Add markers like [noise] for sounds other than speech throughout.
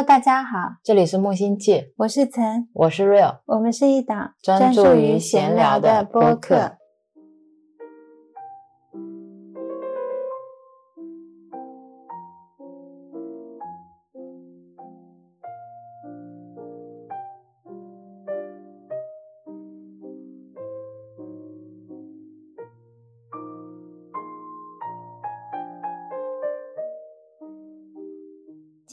Hello，大家好，这里是木星记，我是岑，我是 Real，我们是一档专注于闲聊的播客。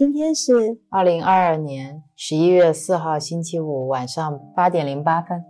今天是二零二二年十一月四号星期五晚上八点零八分。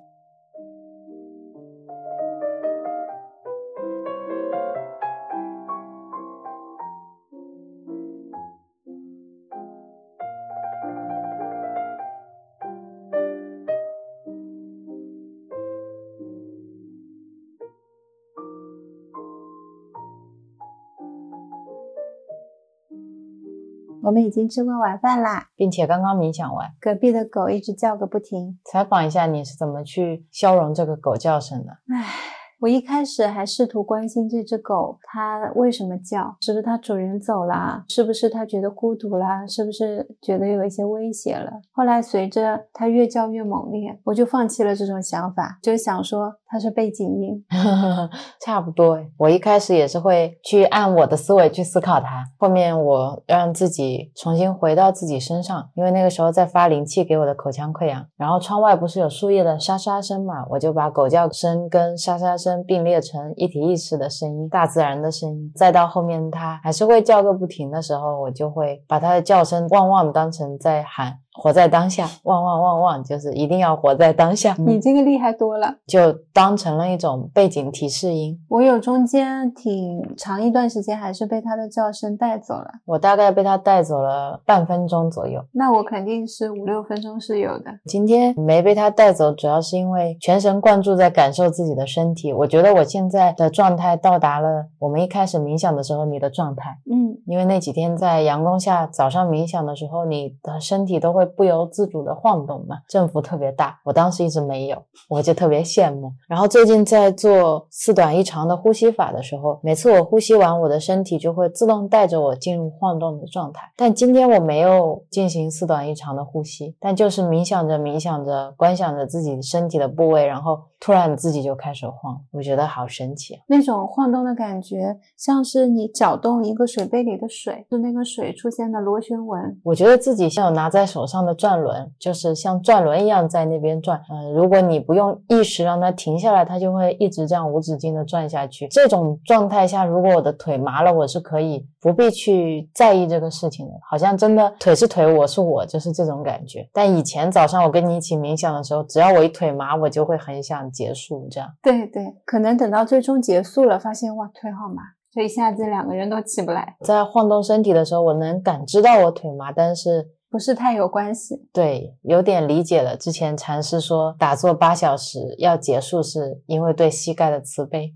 我们已经吃过晚饭啦，并且刚刚冥想完。隔壁的狗一直叫个不停。采访一下，你是怎么去消融这个狗叫声的？唉。我一开始还试图关心这只狗，它为什么叫？是不是它主人走了？是不是它觉得孤独啦？是不是觉得有一些威胁了？后来随着它越叫越猛烈，我就放弃了这种想法，就想说它是背景音。[laughs] 差不多，我一开始也是会去按我的思维去思考它，后面我让自己重新回到自己身上，因为那个时候在发灵气给我的口腔溃疡，然后窗外不是有树叶的沙沙声嘛，我就把狗叫声跟沙沙声。并列成一体意识的声音，大自然的声音，再到后面它还是会叫个不停的时候，我就会把它的叫声旺旺当成在喊。活在当下，旺旺旺旺，就是一定要活在当下。你这个厉害多了，就当成了一种背景提示音。我有中间挺长一段时间，还是被他的叫声带走了。我大概被他带走了半分钟左右。那我肯定是五六分钟是有的。今天没被他带走，主要是因为全神贯注在感受自己的身体。我觉得我现在的状态到达了我们一开始冥想的时候你的状态。嗯，因为那几天在阳光下早上冥想的时候，你的身体都会。不由自主的晃动嘛，振幅特别大。我当时一直没有，我就特别羡慕。然后最近在做四短一长的呼吸法的时候，每次我呼吸完，我的身体就会自动带着我进入晃动的状态。但今天我没有进行四短一长的呼吸，但就是冥想着冥想着，观想着自己身体的部位，然后突然自己就开始晃，我觉得好神奇。啊那种晃动的感觉，像是你搅动一个水杯里的水，是那个水出现的螺旋纹。我觉得自己像有拿在手上。的转轮就是像转轮一样在那边转，嗯，如果你不用意识让它停下来，它就会一直这样无止境的转下去。这种状态下，如果我的腿麻了，我是可以不必去在意这个事情的，好像真的腿是腿，我是我，就是这种感觉。但以前早上我跟你一起冥想的时候，只要我一腿麻，我就会很想结束，这样。对对，可能等到最终结束了，发现哇，腿好麻，所以一下子两个人都起不来。在晃动身体的时候，我能感知到我腿麻，但是。不是太有关系，对，有点理解了。之前禅师说打坐八小时要结束，是因为对膝盖的慈悲，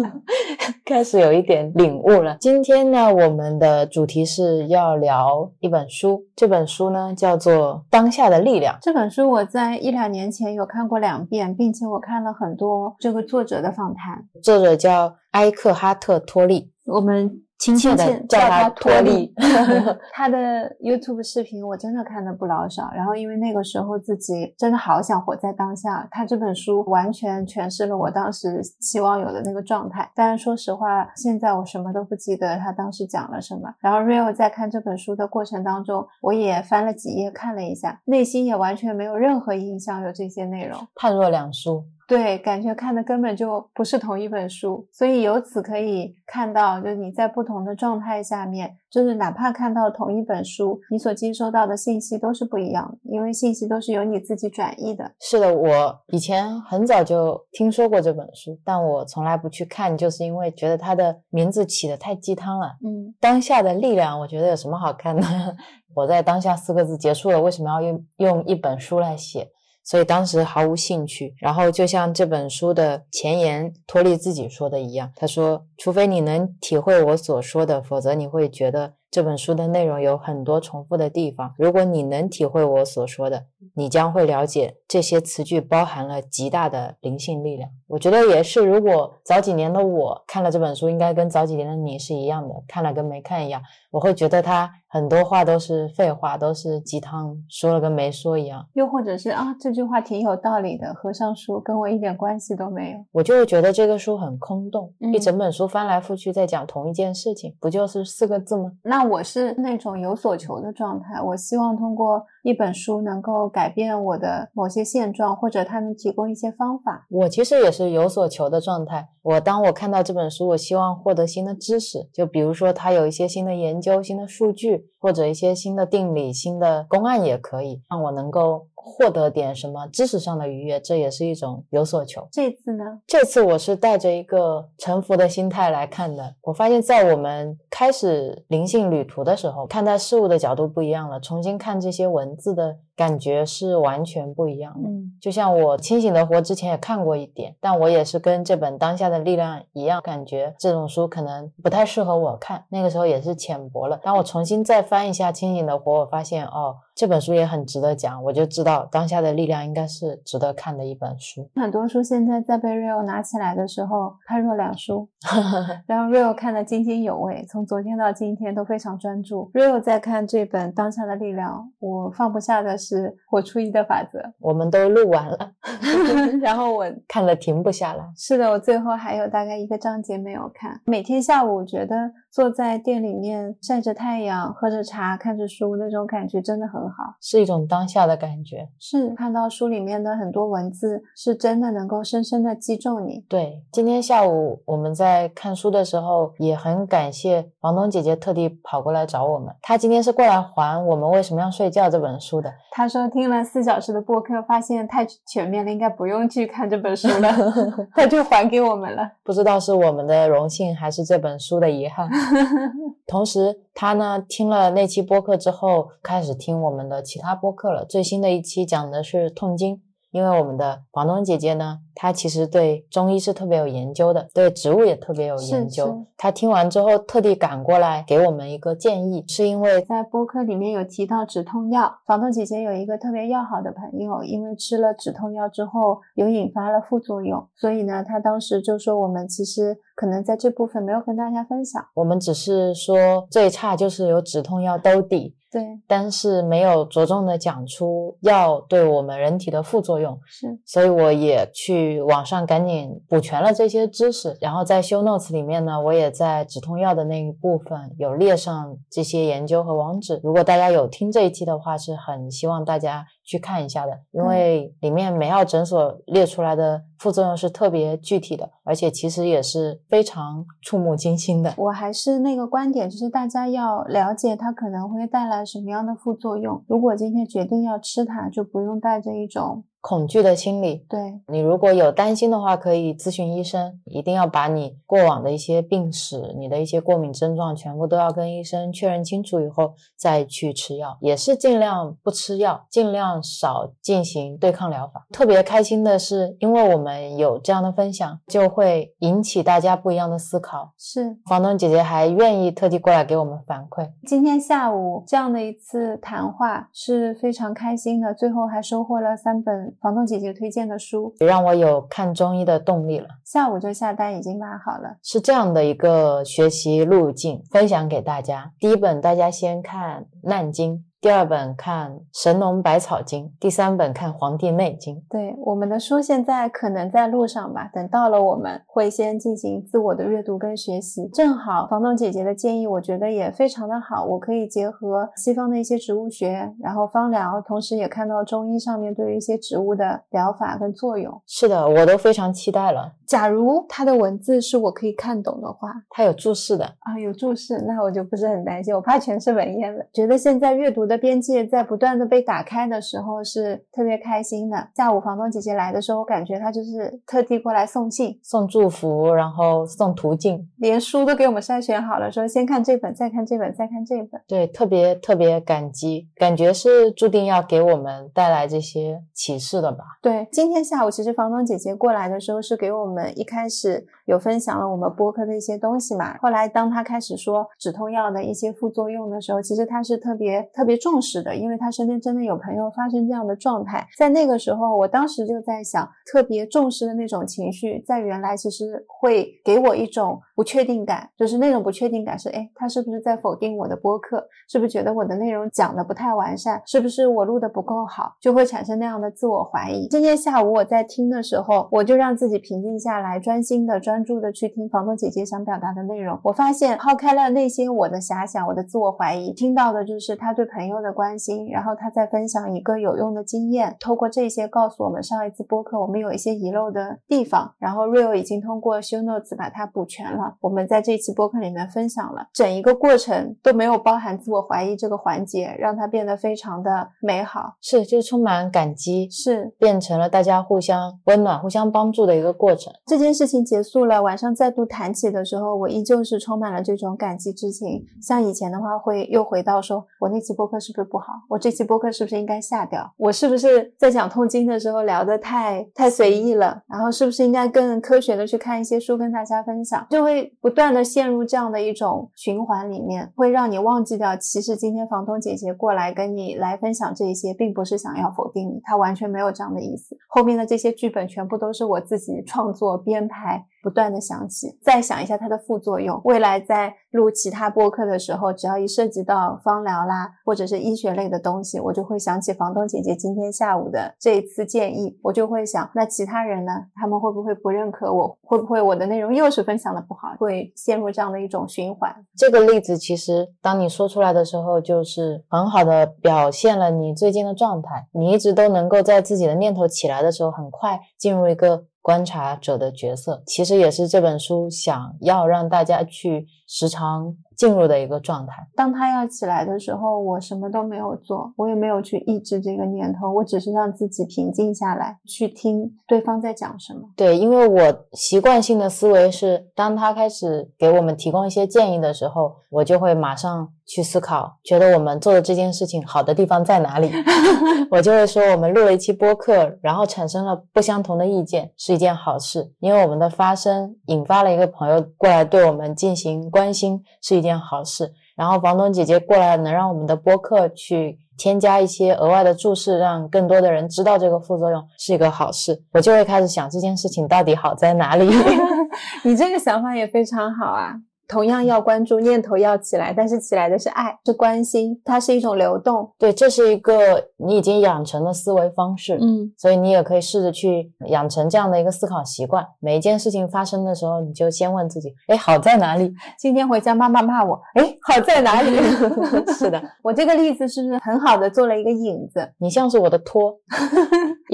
[laughs] 开始有一点领悟了。今天呢，我们的主题是要聊一本书，这本书呢叫做《当下的力量》。这本书我在一两年前有看过两遍，并且我看了很多这个作者的访谈。作者叫埃克哈特·托利，我们。亲切的叫他托利，[laughs] 他的 YouTube 视频我真的看的不老少。然后因为那个时候自己真的好想活在当下，他这本书完全诠释了我当时希望有的那个状态。但是说实话，现在我什么都不记得他当时讲了什么。然后 Real 在看这本书的过程当中，我也翻了几页看了一下，内心也完全没有任何印象有这些内容，判若两书。对，感觉看的根本就不是同一本书，所以由此可以看到，就是你在不同的状态下面，就是哪怕看到同一本书，你所接收到的信息都是不一样的，因为信息都是由你自己转译的。是的，我以前很早就听说过这本书，但我从来不去看，就是因为觉得它的名字起的太鸡汤了。嗯，当下的力量，我觉得有什么好看的？[laughs] 我在当下四个字结束了，为什么要用用一本书来写？所以当时毫无兴趣。然后就像这本书的前言托利自己说的一样，他说：“除非你能体会我所说的，否则你会觉得。”这本书的内容有很多重复的地方。如果你能体会我所说的，你将会了解这些词句包含了极大的灵性力量。我觉得也是，如果早几年的我看了这本书，应该跟早几年的你是一样的，看了跟没看一样。我会觉得他很多话都是废话，都是鸡汤，说了跟没说一样。又或者是啊，这句话挺有道理的，合上书跟我一点关系都没有。我就会觉得这个书很空洞，嗯一整本书翻来覆去在讲同一件事情，不就是四个字吗？那我是那种有所求的状态，我希望通过一本书能够改变我的某些现状，或者它能提供一些方法。我其实也是有所求的状态。我当我看到这本书，我希望获得新的知识，就比如说它有一些新的研究、新的数据，或者一些新的定理、新的公案也可以，让我能够获得点什么知识上的愉悦，这也是一种有所求。这次呢，这次我是带着一个臣服的心态来看的。我发现，在我们开始灵性旅途的时候，看待事物的角度不一样了，重新看这些文字的感觉是完全不一样的。嗯，就像我清醒的活之前也看过一点，但我也是跟这本当下的力量一样，感觉这种书可能不太适合我看。那个时候也是浅薄了。当我重新再翻一下清醒的活，我发现哦，这本书也很值得讲，我就知道当下的力量应该是值得看的一本书。很多书现在在被 Rio 拿起来的时候，判若两书，[laughs] 然后 Rio 看得津津有味，从昨天到今天都非常专注。Rio 在看这本《当下的力量》，我放不下的是活出一的法则，我们都录完了，[laughs] 然后我 [laughs] 看了停不下来。是的，我最后还有大概一个章节没有看。每天下午我，觉得坐在店里面晒着太阳，喝着茶，看着书，那种感觉真的很好。是一种当下的感觉。是看到书里面的很多文字，是真的能够深深的击中你。对，今天下午我们在看书的时候，也很感谢房东姐姐特地跑过来找我们。她今天是过来还我们为什么要睡觉这本书的。她说听了四小时的播客，发现太全面了，应该不用去看这本书了，[laughs] 她就还给我们了。不知道是我们的荣幸，还是这本书的遗憾。[laughs] 同时，他呢听了那期播客之后，开始听我们的其他播客了。最新的一期讲的是痛经，因为我们的房东姐姐呢，她其实对中医是特别有研究的，对植物也特别有研究。是是她听完之后，特地赶过来给我们一个建议，是因为在播客里面有提到止痛药，房东姐姐有一个特别要好的朋友，因为吃了止痛药之后有引发了副作用，所以呢，她当时就说我们其实可能在这部分没有跟大家分享。我们只是说最差就是有止痛药兜底，对，但是没有着重的讲出药对我们人体的副作用。是所以我也去网上赶紧补全了这些知识，然后在 show notes 里面呢，我也在止痛药的那一部分有列上这些研究和网址。如果大家有听这一期的话，是很希望大家去看一下的，因为里面美奥诊所列出来的副作用是特别具体的，而且其实也是非常触目惊心的。我还是那个观点，就是大家要了解它可能会带来什么样的副作用。如果今天决定要吃它，就不用带着一种恐惧的心理，对你如果有担心的话，可以咨询医生，一定要把你过往的一些病史、你的一些过敏症状全部都要跟医生确认清楚以后再去吃药，也是尽量不吃药，尽量少进行对抗疗法。特别开心的是，因为我们有这样的分享，就会引起大家不一样的思考。是房东姐姐还愿意特地过来给我们反馈，今天下午这样的一次谈话是非常开心的，最后还收获了三本房东姐姐推荐的书，也让我有看中医的动力了。下午就下单已经买好了。是这样的一个学习路径，分享给大家。第一本大家先看《难经》，第二本看《神农百草经》，第三本看《黄帝内经》。对，我们的书现在可能在路上吧，等到了我们会先进行自我的阅读跟学习。正好房东姐姐的建议，我觉得也非常的好，我可以结合西方的一些植物学，然后芳疗，同时也看到中医上面对于一些植物的疗法跟作用。是的，我都非常期待了。假如它的文字是我可以看懂的话，它有注释的，啊，有注释，那我就不是很担心，我怕全是文言文。觉得现在阅读的边界在不断的被打开的时候，是特别开心的。下午房东姐姐来的时候，我感觉她就是特地过来送信，送祝福，然后送途径，连书都给我们筛选好了，说先看这本，再看这本，再看这本。对，特别特别感激，感觉是注定要给我们带来这些启示的吧。对，今天下午其实房东姐姐过来的时候，是给我们一开始有分享了我们播客的一些东西嘛。后来当他开始说止痛药的一些副作用的时候，其实他是特别特别重视的，因为他身边真的有朋友发生这样的状态。在那个时候，我当时就在想，特别重视的那种情绪，在原来其实会给我一种不确定感，就是那种不确定感是，哎，他是不是在否定我的播客？是不是觉得我的内容讲的不太完善？是不是我录的不够好？就会产生那样的自我怀疑。今天下午我在听的时候，我就让自己平静下来，专心的、专注的去听房东姐姐想表达的内容。我发现抛开了那些我的遐想、我的自我怀疑，听到的就是他对朋友的关心，然后他在分享一个有用的经验，透过这些告诉我们上一次播客我们有一些遗漏的地方，然后 Real 已经通过 Show Notes 把它补全了。我们在这期播客里面分享了整一个过程都没有包含自我怀疑这个环节，让它变得非常的美好。是，就是充满感激，是变成了大家互相温暖、互相帮助的一个过程。这件事情结束了，晚上再度谈起的时候，我依旧是充满了这种感激之情。像以前的话，会又回到说，我那期播客是不是不好？我这期播客是不是应该下掉？我是不是在讲痛经的时候聊得太太随意了？然后是不是应该更科学的去看一些书跟大家分享？就会不断的陷入这样的一种循环里面，会让你忘记掉，其实今天房东姐姐过来跟你来分享这一些，并不是想要否定你，她完全没有这样的意思。后面的这些剧本全部都是我自己创作编排。不断的想起，再想一下它的副作用。未来在录其他播客的时候，只要一涉及到芳疗啦，或者是医学类的东西，我就会想起房东姐姐今天下午的这一次建议，我就会想，那其他人呢？他们会不会不认可我？会不会我的内容又是分享的不好？会陷入这样的一种循环。这个例子其实当你说出来的时候，就是很好的表现了你最近的状态。你一直都能够在自己的念头起来的时候，很快进入一个。观察者的角色，其实也是这本书想要让大家去时常。进入的一个状态。当他要起来的时候，我什么都没有做，我也没有去抑制这个念头，我只是让自己平静下来，去听对方在讲什么。对，因为我习惯性的思维是，当他开始给我们提供一些建议的时候，我就会马上去思考，觉得我们做的这件事情好的地方在哪里。[laughs] 我就会说，我们录了一期播客，然后产生了不相同的意见，是一件好事，因为我们的发声引发了一个朋友过来对我们进行关心，是一。件好事，然后房东姐姐过来，能让我们的播客去添加一些额外的注释，让更多的人知道这个副作用是一个好事，我就会开始想这件事情到底好在哪里。[laughs] 你这个想法也非常好啊。同样要关注念头要起来，但是起来的是爱，是关心，它是一种流动。对，这是一个你已经养成的思维方式。嗯，所以你也可以试着去养成这样的一个思考习惯。每一件事情发生的时候，你就先问自己：哎，好在哪里？[laughs] 今天回家妈妈骂我，[laughs] 哎，好在哪里？[laughs] 是的，我这个例子是不是很好的做了一个引子？你像是我的托，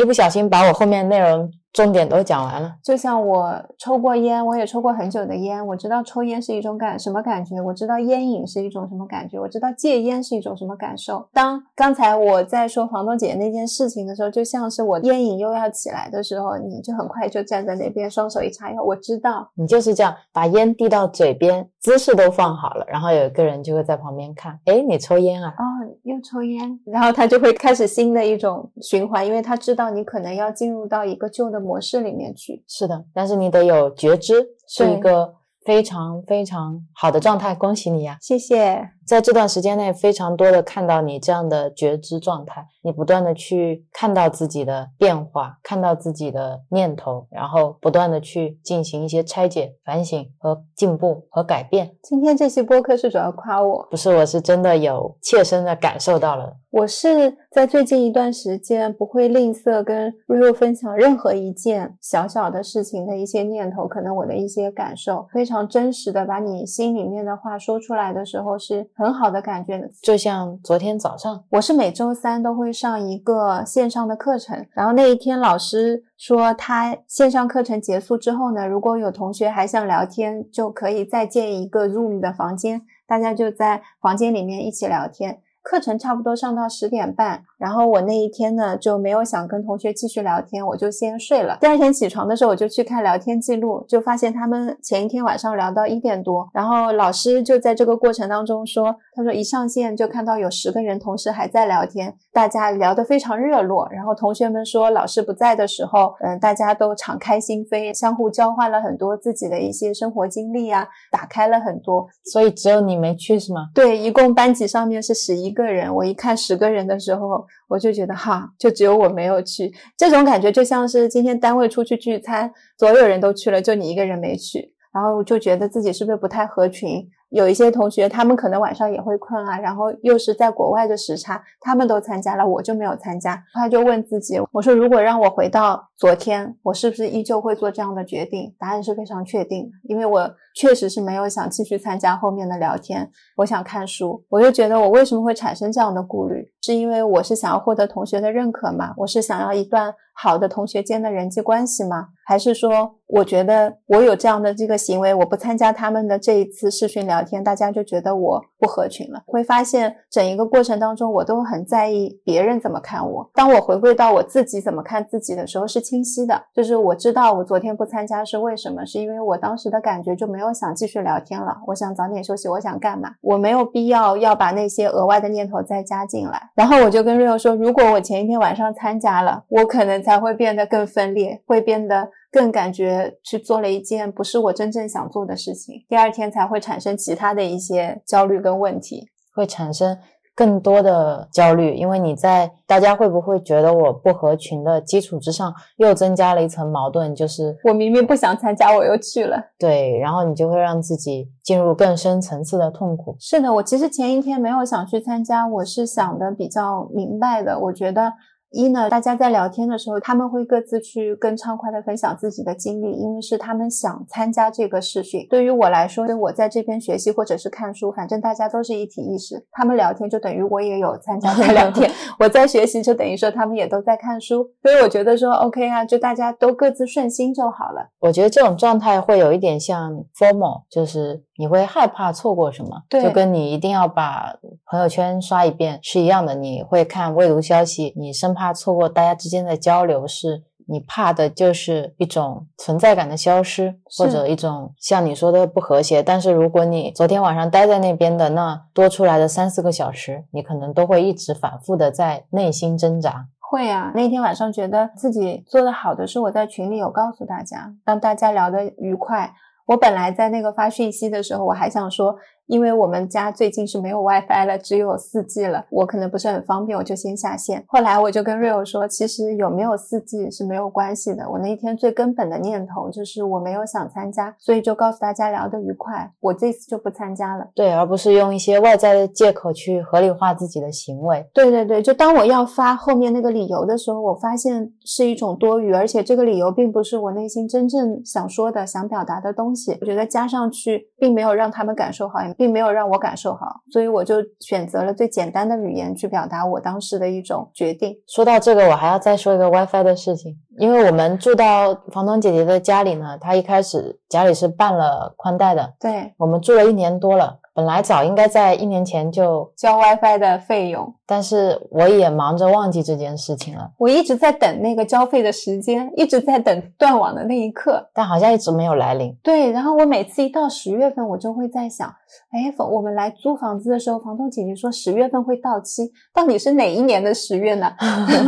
一不小心把我后面内容。重点都讲完了，就像我抽过烟，我也抽过很久的烟，我知道抽烟是一种感什么感觉，我知道烟瘾是一种什么感觉，我知道戒烟是一种什么感受。当刚才我在说房东姐那件事情的时候，就像是我烟瘾又要起来的时候，你就很快就站在那边，双手一叉腰。我知道你就是这样，把烟递到嘴边，姿势都放好了，然后有一个人就会在旁边看，哎，你抽烟啊？哦，又抽烟，然后他就会开始新的一种循环，因为他知道你可能要进入到一个旧的。模式里面去是的，但是你得有觉知，是一个非常非常好的状态。恭喜你呀，谢谢。在这段时间内，非常多的看到你这样的觉知状态，你不断的去看到自己的变化，看到自己的念头，然后不断的去进行一些拆解、反省和进步和改变。今天这期播客是主要夸我，不是，我是真的有切身的感受到了。我是在最近一段时间不会吝啬跟瑞瑞分享任何一件小小的事情的一些念头，可能我的一些感受，非常真实的把你心里面的话说出来的时候是。很好的感觉，就像昨天早上，我是每周三都会上一个线上的课程，然后那一天老师说他线上课程结束之后呢，如果有同学还想聊天，就可以再建一个 Zoom 的房间，大家就在房间里面一起聊天。课程差不多上到十点半，然后我那一天呢就没有想跟同学继续聊天，我就先睡了。第二天起床的时候，我就去看聊天记录，就发现他们前一天晚上聊到一点多，然后老师就在这个过程当中说，他说一上线就看到有十个人同时还在聊天，大家聊得非常热络。然后同学们说，老师不在的时候，嗯，大家都敞开心扉，相互交换了很多自己的一些生活经历啊，打开了很多。所以只有你没去是吗？对，一共班级上面是十一一个人，我一看十个人的时候，我就觉得哈，就只有我没有去，这种感觉就像是今天单位出去聚餐，所有人都去了，就你一个人没去，然后就觉得自己是不是不太合群。有一些同学，他们可能晚上也会困啊，然后又是在国外的时差，他们都参加了，我就没有参加。他就问自己，我说如果让我回到昨天，我是不是依旧会做这样的决定？答案是非常确定，因为我确实是没有想继续参加后面的聊天，我想看书。我就觉得我为什么会产生这样的顾虑，是因为我是想要获得同学的认可吗？我是想要一段好的同学间的人际关系吗？还是说，我觉得我有这样的这个行为，我不参加他们的这一次视讯聊天，大家就觉得我不合群了。会发现整一个过程当中，我都很在意别人怎么看我。当我回归到我自己怎么看自己的时候，是清晰的，就是我知道我昨天不参加是为什么，是因为我当时的感觉就没有没有想继续聊天了，我想早点休息，我想干嘛，我没有必要要把那些额外的念头再加进来。然后我就跟 Rio 说，如果我前一天晚上参加了，我可能才会变得更分裂，会变得。更感觉去做了一件不是我真正想做的事情，第二天才会产生其他的一些焦虑跟问题，会产生更多的焦虑，因为你在大家会不会觉得我不合群的基础之上，又增加了一层矛盾，就是我明明不想参加，我又去了，对，然后你就会让自己进入更深层次的痛苦。是的，我其实前一天没有想去参加，我是想的比较明白的，我觉得。一呢，大家在聊天的时候，他们会各自去更畅快的分享自己的经历，因为是他们想参加这个试训。对于我来说，我在这边学习或者是看书，反正大家都是一体意识。他们聊天就等于我也有参加在聊天，[laughs] 我在学习就等于说他们也都在看书。所以我觉得说 OK 啊，就大家都各自顺心就好了。我觉得这种状态会有一点像 formal，就是你会害怕错过什么，就跟你一定要把朋友圈刷一遍是一样的。你会看未读消息，你生怕。怕错过大家之间的交流，是你怕的就是一种存在感的消失，或者一种像你说的不和谐。但是如果你昨天晚上待在那边的那多出来的三四个小时，你可能都会一直反复的在内心挣扎。会啊，那天晚上觉得自己做的好的是我在群里有告诉大家，让大家聊得愉快。我本来在那个发讯息的时候，我还想说。因为我们家最近是没有 WiFi 了，只有 4G 了，我可能不是很方便，我就先下线。后来我就跟 Rio 说，其实有没有 4G 是没有关系的。我那一天最根本的念头就是我没有想参加，所以就告诉大家聊得愉快，我这次就不参加了。对，而不是用一些外在的借口去合理化自己的行为。对对对，就当我要发后面那个理由的时候，我发现是一种多余，而且这个理由并不是我内心真正想说的、想表达的东西。我觉得加上去并没有让他们感受好。并没有让我感受好，所以我就选择了最简单的语言去表达我当时的一种决定。说到这个，我还要再说一个 WiFi 的事情，因为我们住到房东姐姐的家里呢，她一开始家里是办了宽带的，对我们住了一年多了。本来早应该在一年前就交 WiFi 的费用，但是我也忙着忘记这件事情了。我一直在等那个交费的时间，一直在等断网的那一刻，但好像一直没有来临。对，然后我每次一到十月份，我就会在想，哎，我们来租房子的时候，房东姐姐说十月份会到期，到底是哪一年的十月呢？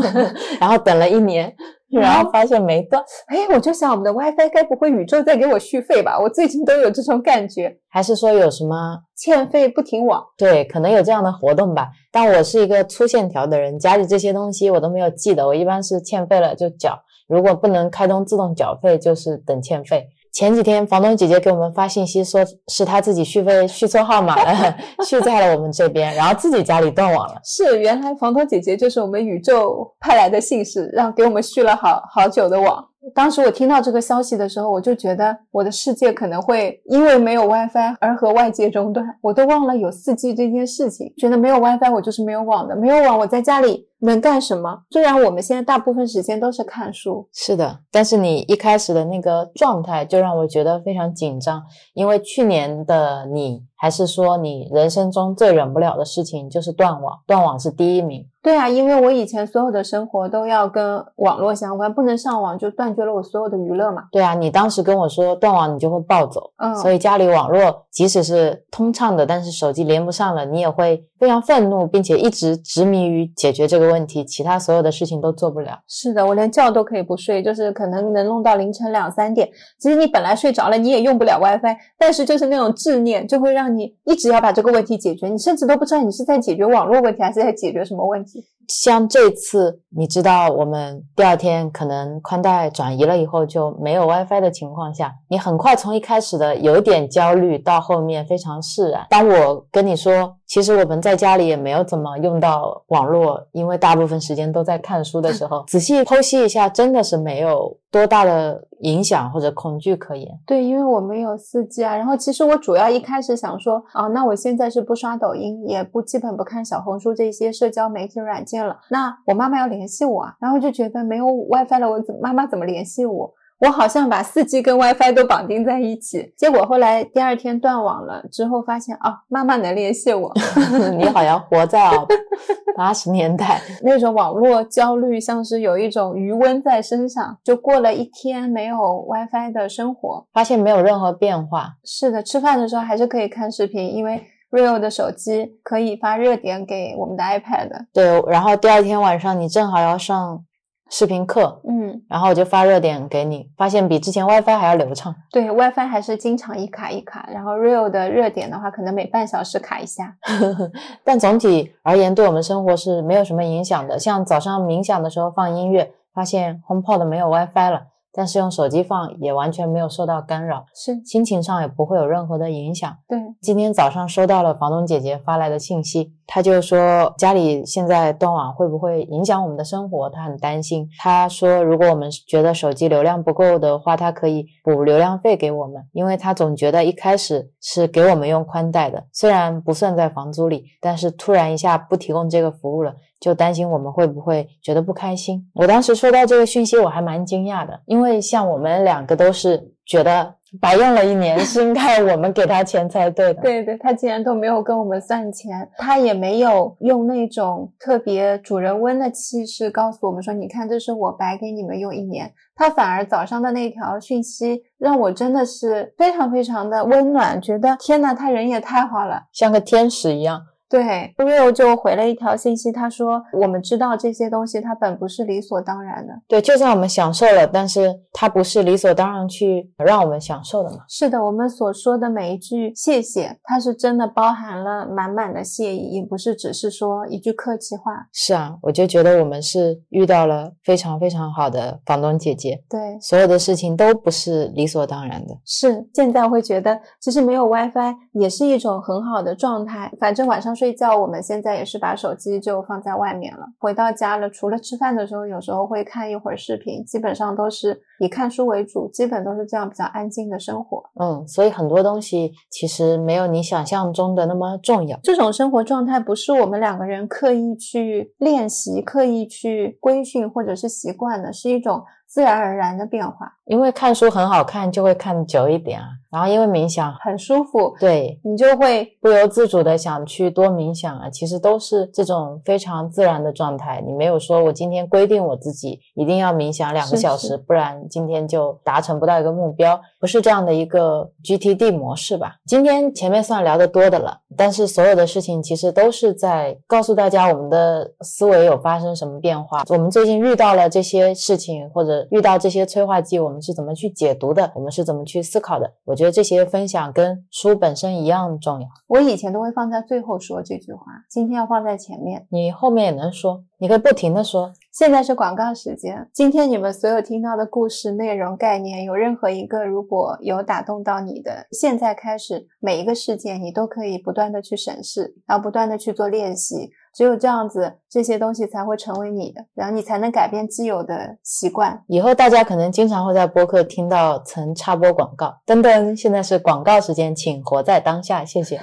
[laughs] 然后等了一年。然后发现没断，哎，我就想我们的 WiFi 该不会宇宙在给我续费吧？我最近都有这种感觉，还是说有什么欠费不停网？对，可能有这样的活动吧。但我是一个粗线条的人，家里这些东西我都没有记得，我一般是欠费了就缴，如果不能开通自动缴费，就是等欠费。前几天房东姐姐给我们发信息，说是她自己续费续错号码了，[laughs] 续在了我们这边，然后自己家里断网了。是，原来房东姐姐就是我们宇宙派来的信使，让给我们续了好好久的网。当时我听到这个消息的时候，我就觉得我的世界可能会因为没有 WiFi 而和外界中断，我都忘了有四 G 这件事情，觉得没有 WiFi 我就是没有网的，没有网我在家里。能干什么？虽然我们现在大部分时间都是看书，是的，但是你一开始的那个状态就让我觉得非常紧张，因为去年的你还是说你人生中最忍不了的事情就是断网，断网是第一名。对啊，因为我以前所有的生活都要跟网络相关，不能上网就断绝了我所有的娱乐嘛。对啊，你当时跟我说断网你就会暴走，嗯，所以家里网络即使是通畅的，但是手机连不上了，你也会非常愤怒，并且一直执迷于解决这个问题，其他所有的事情都做不了。是的，我连觉都可以不睡，就是可能能弄到凌晨两三点。其实你本来睡着了，你也用不了 WiFi，但是就是那种执念，就会让你一直要把这个问题解决，你甚至都不知道你是在解决网络问题，还是在解决什么问题。Gracias. 像这次，你知道我们第二天可能宽带转移了以后就没有 WiFi 的情况下，你很快从一开始的有一点焦虑到后面非常释然。当我跟你说，其实我们在家里也没有怎么用到网络，因为大部分时间都在看书的时候，[laughs] 仔细剖析一下，真的是没有多大的影响或者恐惧可言。对，因为我们有四 G 啊。然后其实我主要一开始想说，啊，那我现在是不刷抖音，也不基本不看小红书这些社交媒体软件了。那我妈妈要联系我啊，然后就觉得没有 WiFi 了，我怎妈妈怎么联系我？我好像把四 G 跟 WiFi 都绑定在一起，结果后来第二天断网了之后，发现哦，妈妈能联系我。[laughs] 你好像活在八十年代，[laughs] 那种网络焦虑像是有一种余温在身上。就过了一天没有 WiFi 的生活，发现没有任何变化。是的，吃饭的时候还是可以看视频，因为 Real 的手机可以发热点给我们的 iPad。对，然后第二天晚上你正好要上。视频课，嗯，然后我就发热点给你，发现比之前 WiFi 还要流畅。对，WiFi 还是经常一卡一卡，然后 Real 的热点的话，可能每半小时卡一下。[laughs] 但总体而言，对我们生活是没有什么影响的。像早上冥想的时候放音乐，发现 HomePod 没有 WiFi 了。但是用手机放也完全没有受到干扰，是心情上也不会有任何的影响。对，今天早上收到了房东姐姐发来的信息，她就说家里现在断网会不会影响我们的生活，她很担心。她说如果我们觉得手机流量不够的话，她可以补流量费给我们，因为她总觉得一开始是给我们用宽带的，虽然不算在房租里，但是突然一下不提供这个服务了。就担心我们会不会觉得不开心。我当时收到这个讯息，我还蛮惊讶的，因为像我们两个都是觉得白用了一年，[laughs] 是应该我们给他钱才对的。对对，他竟然都没有跟我们算钱，他也没有用那种特别主人翁的气势告诉我们说：“你看，这是我白给你们用一年。”他反而早上的那条讯息让我真的是非常非常的温暖，觉得天呐，他人也太好了，像个天使一样。对，Rio 就回了一条信息，他说：“我们知道这些东西，它本不是理所当然的。对，就算我们享受了，但是它不是理所当然去让我们享受的嘛。”是的，我们所说的每一句谢谢，它是真的包含了满满的谢意，也不是只是说一句客气话。是啊，我就觉得我们是遇到了非常非常好的房东姐姐。对，所有的事情都不是理所当然的。是，现在会觉得其实没有 WiFi 也是一种很好的状态，反正晚上睡。睡觉，我们现在也是把手机就放在外面了。回到家了，除了吃饭的时候，有时候会看一会儿视频，基本上都是以看书为主，基本都是这样比较安静的生活。嗯，所以很多东西其实没有你想象中的那么重要。这种生活状态不是我们两个人刻意去练习、刻意去规训或者是习惯的，是一种自然而然的变化。因为看书很好看，就会看久一点啊。然后因为冥想很舒服，对你就会不由自主的想去多冥想啊。其实都是这种非常自然的状态。你没有说我今天规定我自己一定要冥想两个小时，不然今天就达成不到一个目标，不是这样的一个 GTD 模式吧？今天前面算聊得多的了，但是所有的事情其实都是在告诉大家我们的思维有发生什么变化。我们最近遇到了这些事情，或者遇到这些催化剂，我们是怎么去解读的？我们是怎么去思考的？我觉得。觉得这些分享跟书本身一样重要。我以前都会放在最后说这句话，今天要放在前面。你后面也能说，你可以不停的说。现在是广告时间。今天你们所有听到的故事内容、概念，有任何一个如果有打动到你的，现在开始每一个事件，你都可以不断的去审视，然后不断的去做练习。只有这样子，这些东西才会成为你的，然后你才能改变既有的习惯。以后大家可能经常会在播客听到曾插播广告，噔噔，现在是广告时间，请活在当下，谢谢。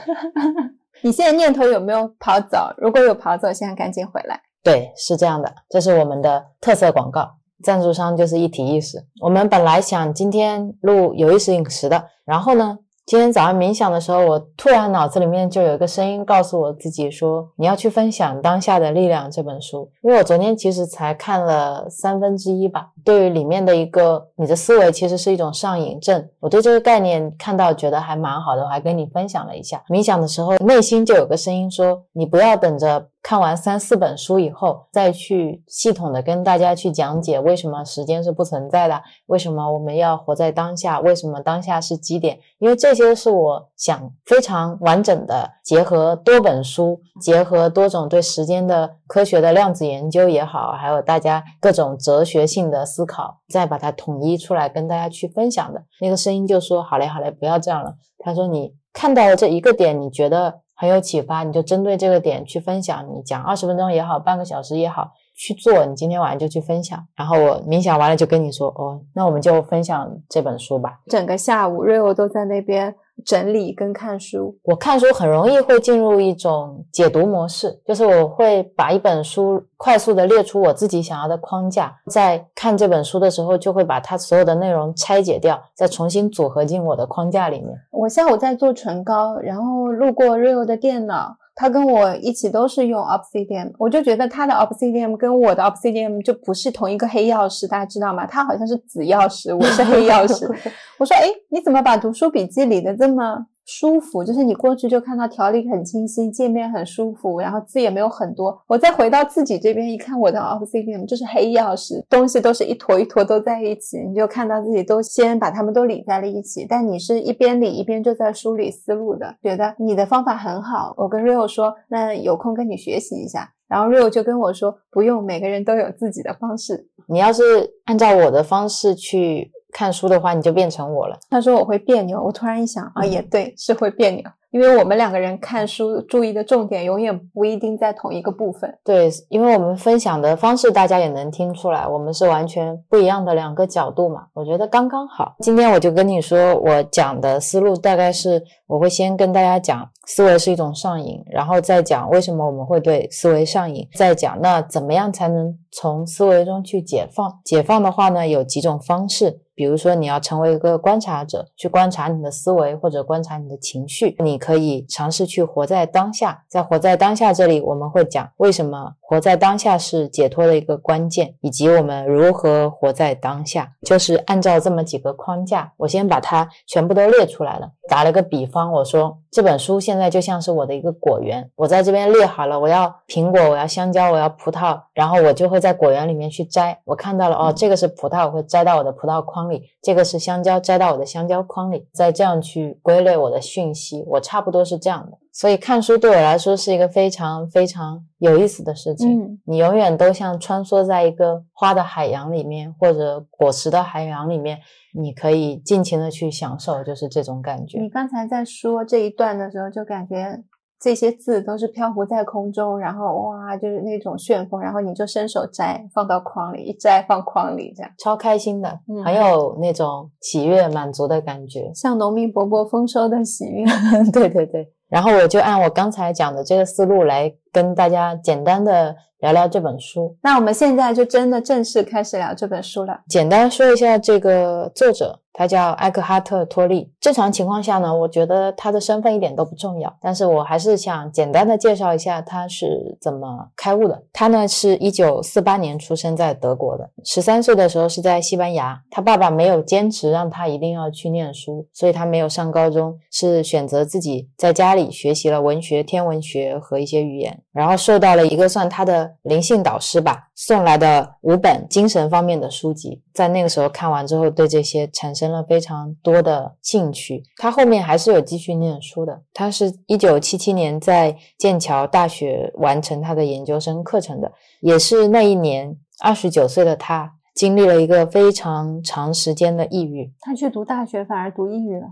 [laughs] 你现在念头有没有跑走？如果有跑走，现在赶紧回来。对，是这样的，这是我们的特色广告，赞助商就是一体意识。我们本来想今天录有意识饮食的，然后呢？今天早上冥想的时候，我突然脑子里面就有一个声音告诉我自己说：“你要去分享《当下的力量》这本书。”因为我昨天其实才看了三分之一吧，对于里面的一个你的思维其实是一种上瘾症，我对这个概念看到觉得还蛮好的，我还跟你分享了一下。冥想的时候，内心就有个声音说：“你不要等着。”看完三四本书以后，再去系统的跟大家去讲解为什么时间是不存在的，为什么我们要活在当下，为什么当下是基点，因为这些是我想非常完整的结合多本书，结合多种对时间的科学的量子研究也好，还有大家各种哲学性的思考，再把它统一出来跟大家去分享的。那个声音就说：“好嘞，好嘞，不要这样了。”他说：“你看到了这一个点，你觉得？”很有启发，你就针对这个点去分享，你讲二十分钟也好，半个小时也好，去做。你今天晚上就去分享，然后我冥想完了就跟你说，哦，那我们就分享这本书吧。整个下午，Rio 都在那边。整理跟看书，我看书很容易会进入一种解读模式，就是我会把一本书快速的列出我自己想要的框架，在看这本书的时候，就会把它所有的内容拆解掉，再重新组合进我的框架里面。我下午在做唇膏，然后路过 Rio 的电脑。他跟我一起都是用 Obsidian，我就觉得他的 Obsidian 跟我的 Obsidian 就不是同一个黑曜石，大家知道吗？他好像是紫曜石，我是黑曜石。[laughs] 我说，哎，你怎么把读书笔记理的这么？舒服，就是你过去就看到条理很清晰，界面很舒服，然后字也没有很多。我再回到自己这边一看，我的 Obsidian 就是黑曜石，东西都是一坨一坨都在一起，你就看到自己都先把它们都理在了一起。但你是一边理一边就在梳理思路的，觉得你的方法很好。我跟 Rio 说，那有空跟你学习一下。然后 Rio 就跟我说，不用，每个人都有自己的方式。你要是按照我的方式去。看书的话，你就变成我了。他说我会别扭，我突然一想啊，也对，是会别扭。因为我们两个人看书注意的重点永远不一定在同一个部分。对，因为我们分享的方式大家也能听出来，我们是完全不一样的两个角度嘛。我觉得刚刚好。今天我就跟你说，我讲的思路大概是，我会先跟大家讲思维是一种上瘾，然后再讲为什么我们会对思维上瘾，再讲那怎么样才能从思维中去解放。解放的话呢，有几种方式。比如说，你要成为一个观察者，去观察你的思维或者观察你的情绪，你可以尝试去活在当下。在活在当下这里，我们会讲为什么活在当下是解脱的一个关键，以及我们如何活在当下，就是按照这么几个框架。我先把它全部都列出来了。打了个比方，我说这本书现在就像是我的一个果园，我在这边列好了，我要苹果，我要香蕉，我要葡萄，然后我就会在果园里面去摘。我看到了，哦，这个是葡萄，我会摘到我的葡萄筐里；这个是香蕉，摘到我的香蕉筐里。再这样去归类我的讯息，我差不多是这样的。所以看书对我来说是一个非常非常有意思的事情。嗯你永远都像穿梭在一个花的海洋里面，或者果实的海洋里面。你可以尽情的去享受，就是这种感觉。你刚才在说这一段的时候，就感觉这些字都是漂浮在空中，然后哇，就是那种旋风，然后你就伸手摘，放到筐里，一摘放筐里，这样超开心的，很有那种喜悦满足的感觉，像农民伯伯丰收的喜悦。对 [laughs] 对对，然后我就按我刚才讲的这个思路来跟大家简单的。聊聊这本书，那我们现在就真的正式开始聊这本书了。简单说一下这个作者。他叫埃克哈特·托利。正常情况下呢，我觉得他的身份一点都不重要，但是我还是想简单的介绍一下他是怎么开悟的。他呢是一九四八年出生在德国的，十三岁的时候是在西班牙。他爸爸没有坚持让他一定要去念书，所以他没有上高中，是选择自己在家里学习了文学、天文学和一些语言，然后受到了一个算他的灵性导师吧送来的五本精神方面的书籍，在那个时候看完之后，对这些产生。了非常多的兴趣，他后面还是有继续念书的。他是一九七七年在剑桥大学完成他的研究生课程的，也是那一年二十九岁的他经历了一个非常长时间的抑郁，他去读大学反而读抑郁了。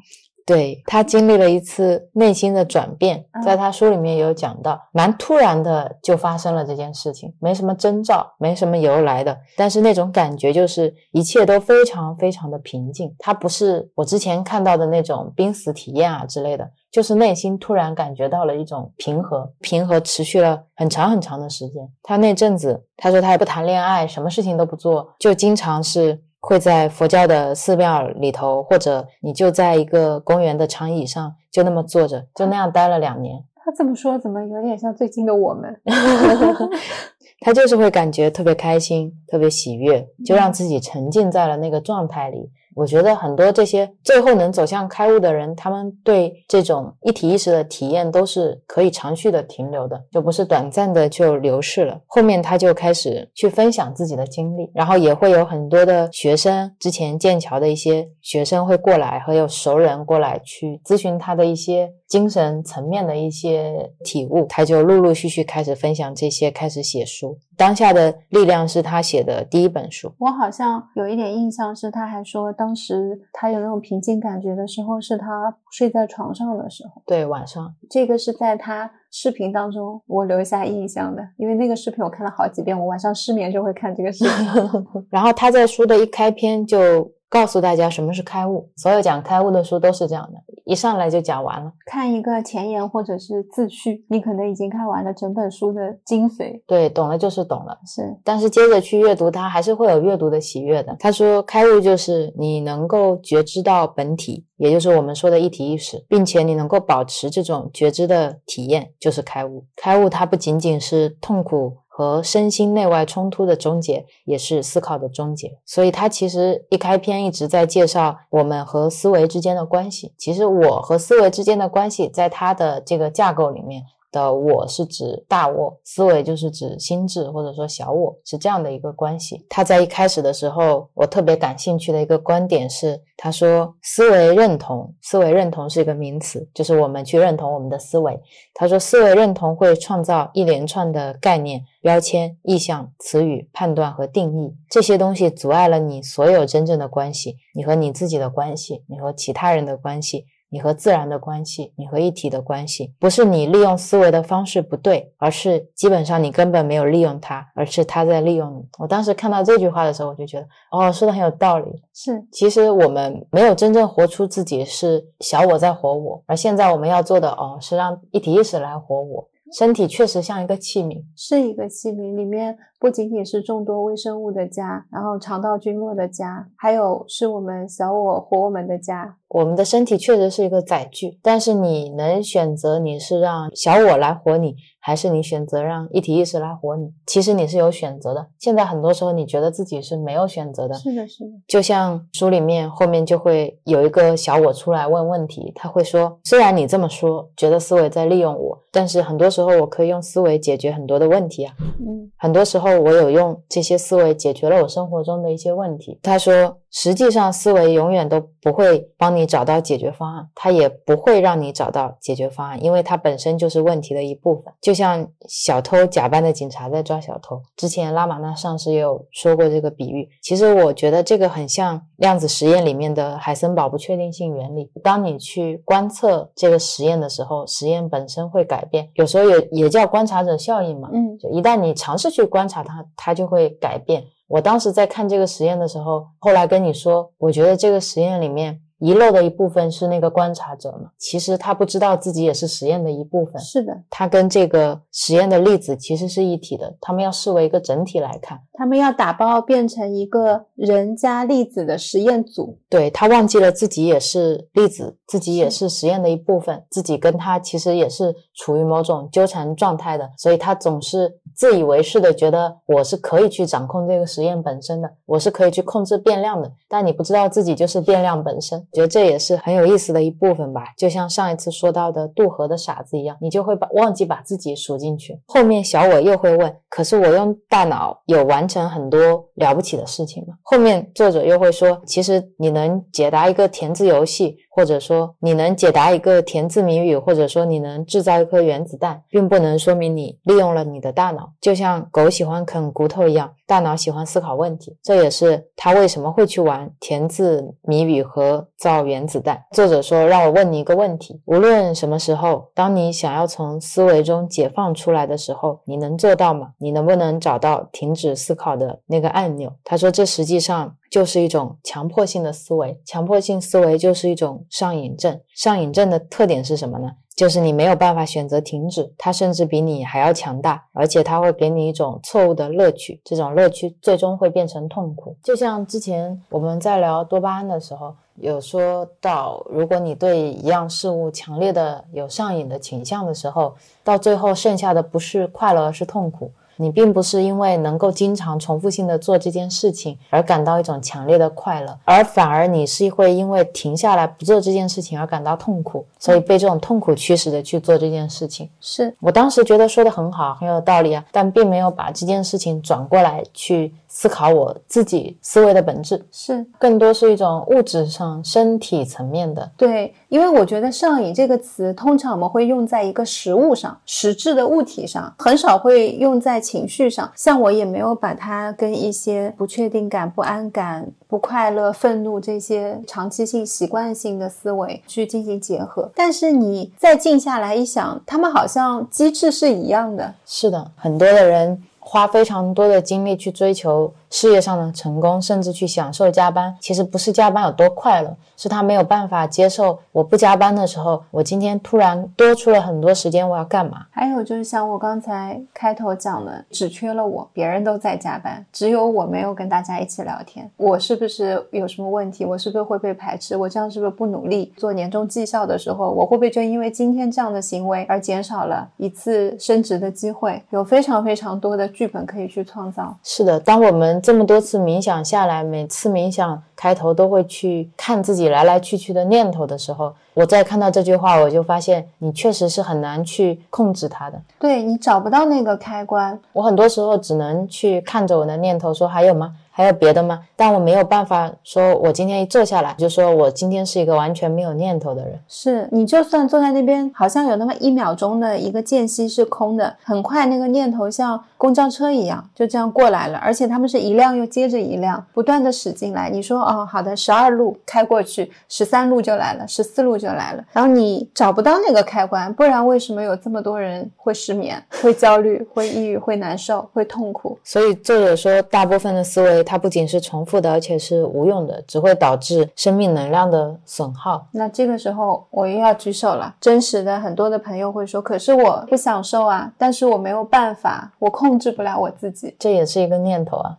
对他经历了一次内心的转变，在他书里面有讲到，蛮突然的就发生了这件事情，没什么征兆，没什么由来的，但是那种感觉就是一切都非常非常的平静。他不是我之前看到的那种濒死体验啊之类的，就是内心突然感觉到了一种平和，平和持续了很长很长的时间。他那阵子，他说他也不谈恋爱，什么事情都不做，就经常是。会在佛教的寺庙里头，或者你就在一个公园的长椅上，就那么坐着，就那样待了两年。他这么说，怎么有点像最近的我们？[laughs] 他就是会感觉特别开心，特别喜悦，就让自己沉浸在了那个状态里。我觉得很多这些最后能走向开悟的人，他们对这种一体意识的体验都是可以长续的停留的，就不是短暂的就流逝了。后面他就开始去分享自己的经历，然后也会有很多的学生，之前剑桥的一些学生会过来，和有熟人过来去咨询他的一些精神层面的一些体悟，他就陆陆续续开始分享这些，开始写书。当下的力量是他写的第一本书。我好像有一点印象，是他还说，当时他有那种平静感觉的时候，是他睡在床上的时候。对，晚上。这个是在他视频当中我留下印象的，因为那个视频我看了好几遍，我晚上失眠就会看这个视频。[laughs] 然后他在书的一开篇就。告诉大家什么是开悟，所有讲开悟的书都是这样的，一上来就讲完了。看一个前言或者是自序，你可能已经看完了整本书的精髓。对，懂了就是懂了。是，但是接着去阅读它，还是会有阅读的喜悦的。他说，开悟就是你能够觉知到本体，也就是我们说的一体意识，并且你能够保持这种觉知的体验，就是开悟。开悟它不仅仅是痛苦。和身心内外冲突的终结，也是思考的终结。所以，他其实一开篇一直在介绍我们和思维之间的关系。其实，我和思维之间的关系，在他的这个架构里面。的我是指大我，思维就是指心智或者说小我，是这样的一个关系。他在一开始的时候，我特别感兴趣的一个观点是，他说思维认同，思维认同是一个名词，就是我们去认同我们的思维。他说思维认同会创造一连串的概念、标签、意象、词语、判断和定义，这些东西阻碍了你所有真正的关系，你和你自己的关系，你和其他人的关系。你和自然的关系，你和一体的关系，不是你利用思维的方式不对，而是基本上你根本没有利用它，而是它在利用你。我当时看到这句话的时候，我就觉得，哦，说的很有道理。是，其实我们没有真正活出自己，是小我在活我，而现在我们要做的，哦，是让一体意识来活我。身体确实像一个器皿，是一个器皿，里面不仅仅是众多微生物的家，然后肠道菌落的家，还有是我们小我活我们的家。我们的身体确实是一个载具，但是你能选择你是让小我来活你。还是你选择让一体意识来活你，其实你是有选择的。现在很多时候你觉得自己是没有选择的，是的，是的。就像书里面后面就会有一个小我出来问问题，他会说：虽然你这么说，觉得思维在利用我，但是很多时候我可以用思维解决很多的问题啊。嗯，很多时候我有用这些思维解决了我生活中的一些问题。他说。实际上，思维永远都不会帮你找到解决方案，它也不会让你找到解决方案，因为它本身就是问题的一部分。就像小偷假扮的警察在抓小偷。之前拉玛那上师也有说过这个比喻。其实我觉得这个很像量子实验里面的海森堡不确定性原理。当你去观测这个实验的时候，实验本身会改变，有时候也也叫观察者效应嘛。嗯，就一旦你尝试去观察它，它就会改变。我当时在看这个实验的时候，后来跟你说，我觉得这个实验里面。遗漏的一部分是那个观察者嘛？其实他不知道自己也是实验的一部分。是的，他跟这个实验的粒子其实是一体的，他们要视为一个整体来看。他们要打包变成一个人加粒子的实验组。对他忘记了自己也是粒子，自己也是实验的一部分，自己跟他其实也是处于某种纠缠状态的，所以他总是自以为是的觉得我是可以去掌控这个实验本身的，我是可以去控制变量的。但你不知道自己就是变量本身。觉得这也是很有意思的一部分吧，就像上一次说到的渡河的傻子一样，你就会把忘记把自己数进去。后面小我又会问：“可是我用大脑有完成很多了不起的事情吗？”后面作者又会说：“其实你能解答一个填字游戏。”或者说你能解答一个填字谜语，或者说你能制造一颗原子弹，并不能说明你利用了你的大脑。就像狗喜欢啃骨头一样，大脑喜欢思考问题。这也是他为什么会去玩填字谜语和造原子弹。作者说：“让我问你一个问题，无论什么时候，当你想要从思维中解放出来的时候，你能做到吗？你能不能找到停止思考的那个按钮？”他说：“这实际上。”就是一种强迫性的思维，强迫性思维就是一种上瘾症。上瘾症的特点是什么呢？就是你没有办法选择停止，它甚至比你还要强大，而且它会给你一种错误的乐趣，这种乐趣最终会变成痛苦。就像之前我们在聊多巴胺的时候，有说到，如果你对一样事物强烈的有上瘾的倾向的时候，到最后剩下的不是快乐，而是痛苦。你并不是因为能够经常重复性的做这件事情而感到一种强烈的快乐，而反而你是会因为停下来不做这件事情而感到痛苦，所以被这种痛苦驱使的去做这件事情。是我当时觉得说的很好，很有道理啊，但并没有把这件事情转过来去。思考我自己思维的本质是更多是一种物质上身体层面的。对，因为我觉得上瘾这个词，通常我们会用在一个实物上、实质的物体上，很少会用在情绪上。像我也没有把它跟一些不确定感、不安感、不快乐、愤怒这些长期性、习惯性的思维去进行结合。但是你再静下来一想，他们好像机制是一样的。是的，很多的人。花非常多的精力去追求事业上的成功，甚至去享受加班。其实不是加班有多快乐。是他没有办法接受我不加班的时候，我今天突然多出了很多时间，我要干嘛？还有就是像我刚才开头讲的，只缺了我，别人都在加班，只有我没有跟大家一起聊天，我是不是有什么问题？我是不是会被排斥？我这样是不是不努力做年终绩效的时候，我会不会就因为今天这样的行为而减少了一次升职的机会？有非常非常多的剧本可以去创造。是的，当我们这么多次冥想下来，每次冥想。开头都会去看自己来来去去的念头的时候，我再看到这句话，我就发现你确实是很难去控制它的。对你找不到那个开关，我很多时候只能去看着我的念头说还有吗？还有别的吗？但我没有办法说，我今天一坐下来就说我今天是一个完全没有念头的人。是你就算坐在那边，好像有那么一秒钟的一个间隙是空的，很快那个念头像公交车一样就这样过来了，而且他们是一辆又接着一辆，不断的驶进来。你说哦，好的，十二路开过去，十三路就来了，十四路就来了，然后你找不到那个开关，不然为什么有这么多人会失眠、会焦虑、[laughs] 会抑郁、会难受、会痛苦？所以作者说，大部分的思维。它不仅是重复的，而且是无用的，只会导致生命能量的损耗。那这个时候我又要举手了。真实的很多的朋友会说：“可是我不享受啊，但是我没有办法，我控制不了我自己。”这也是一个念头啊。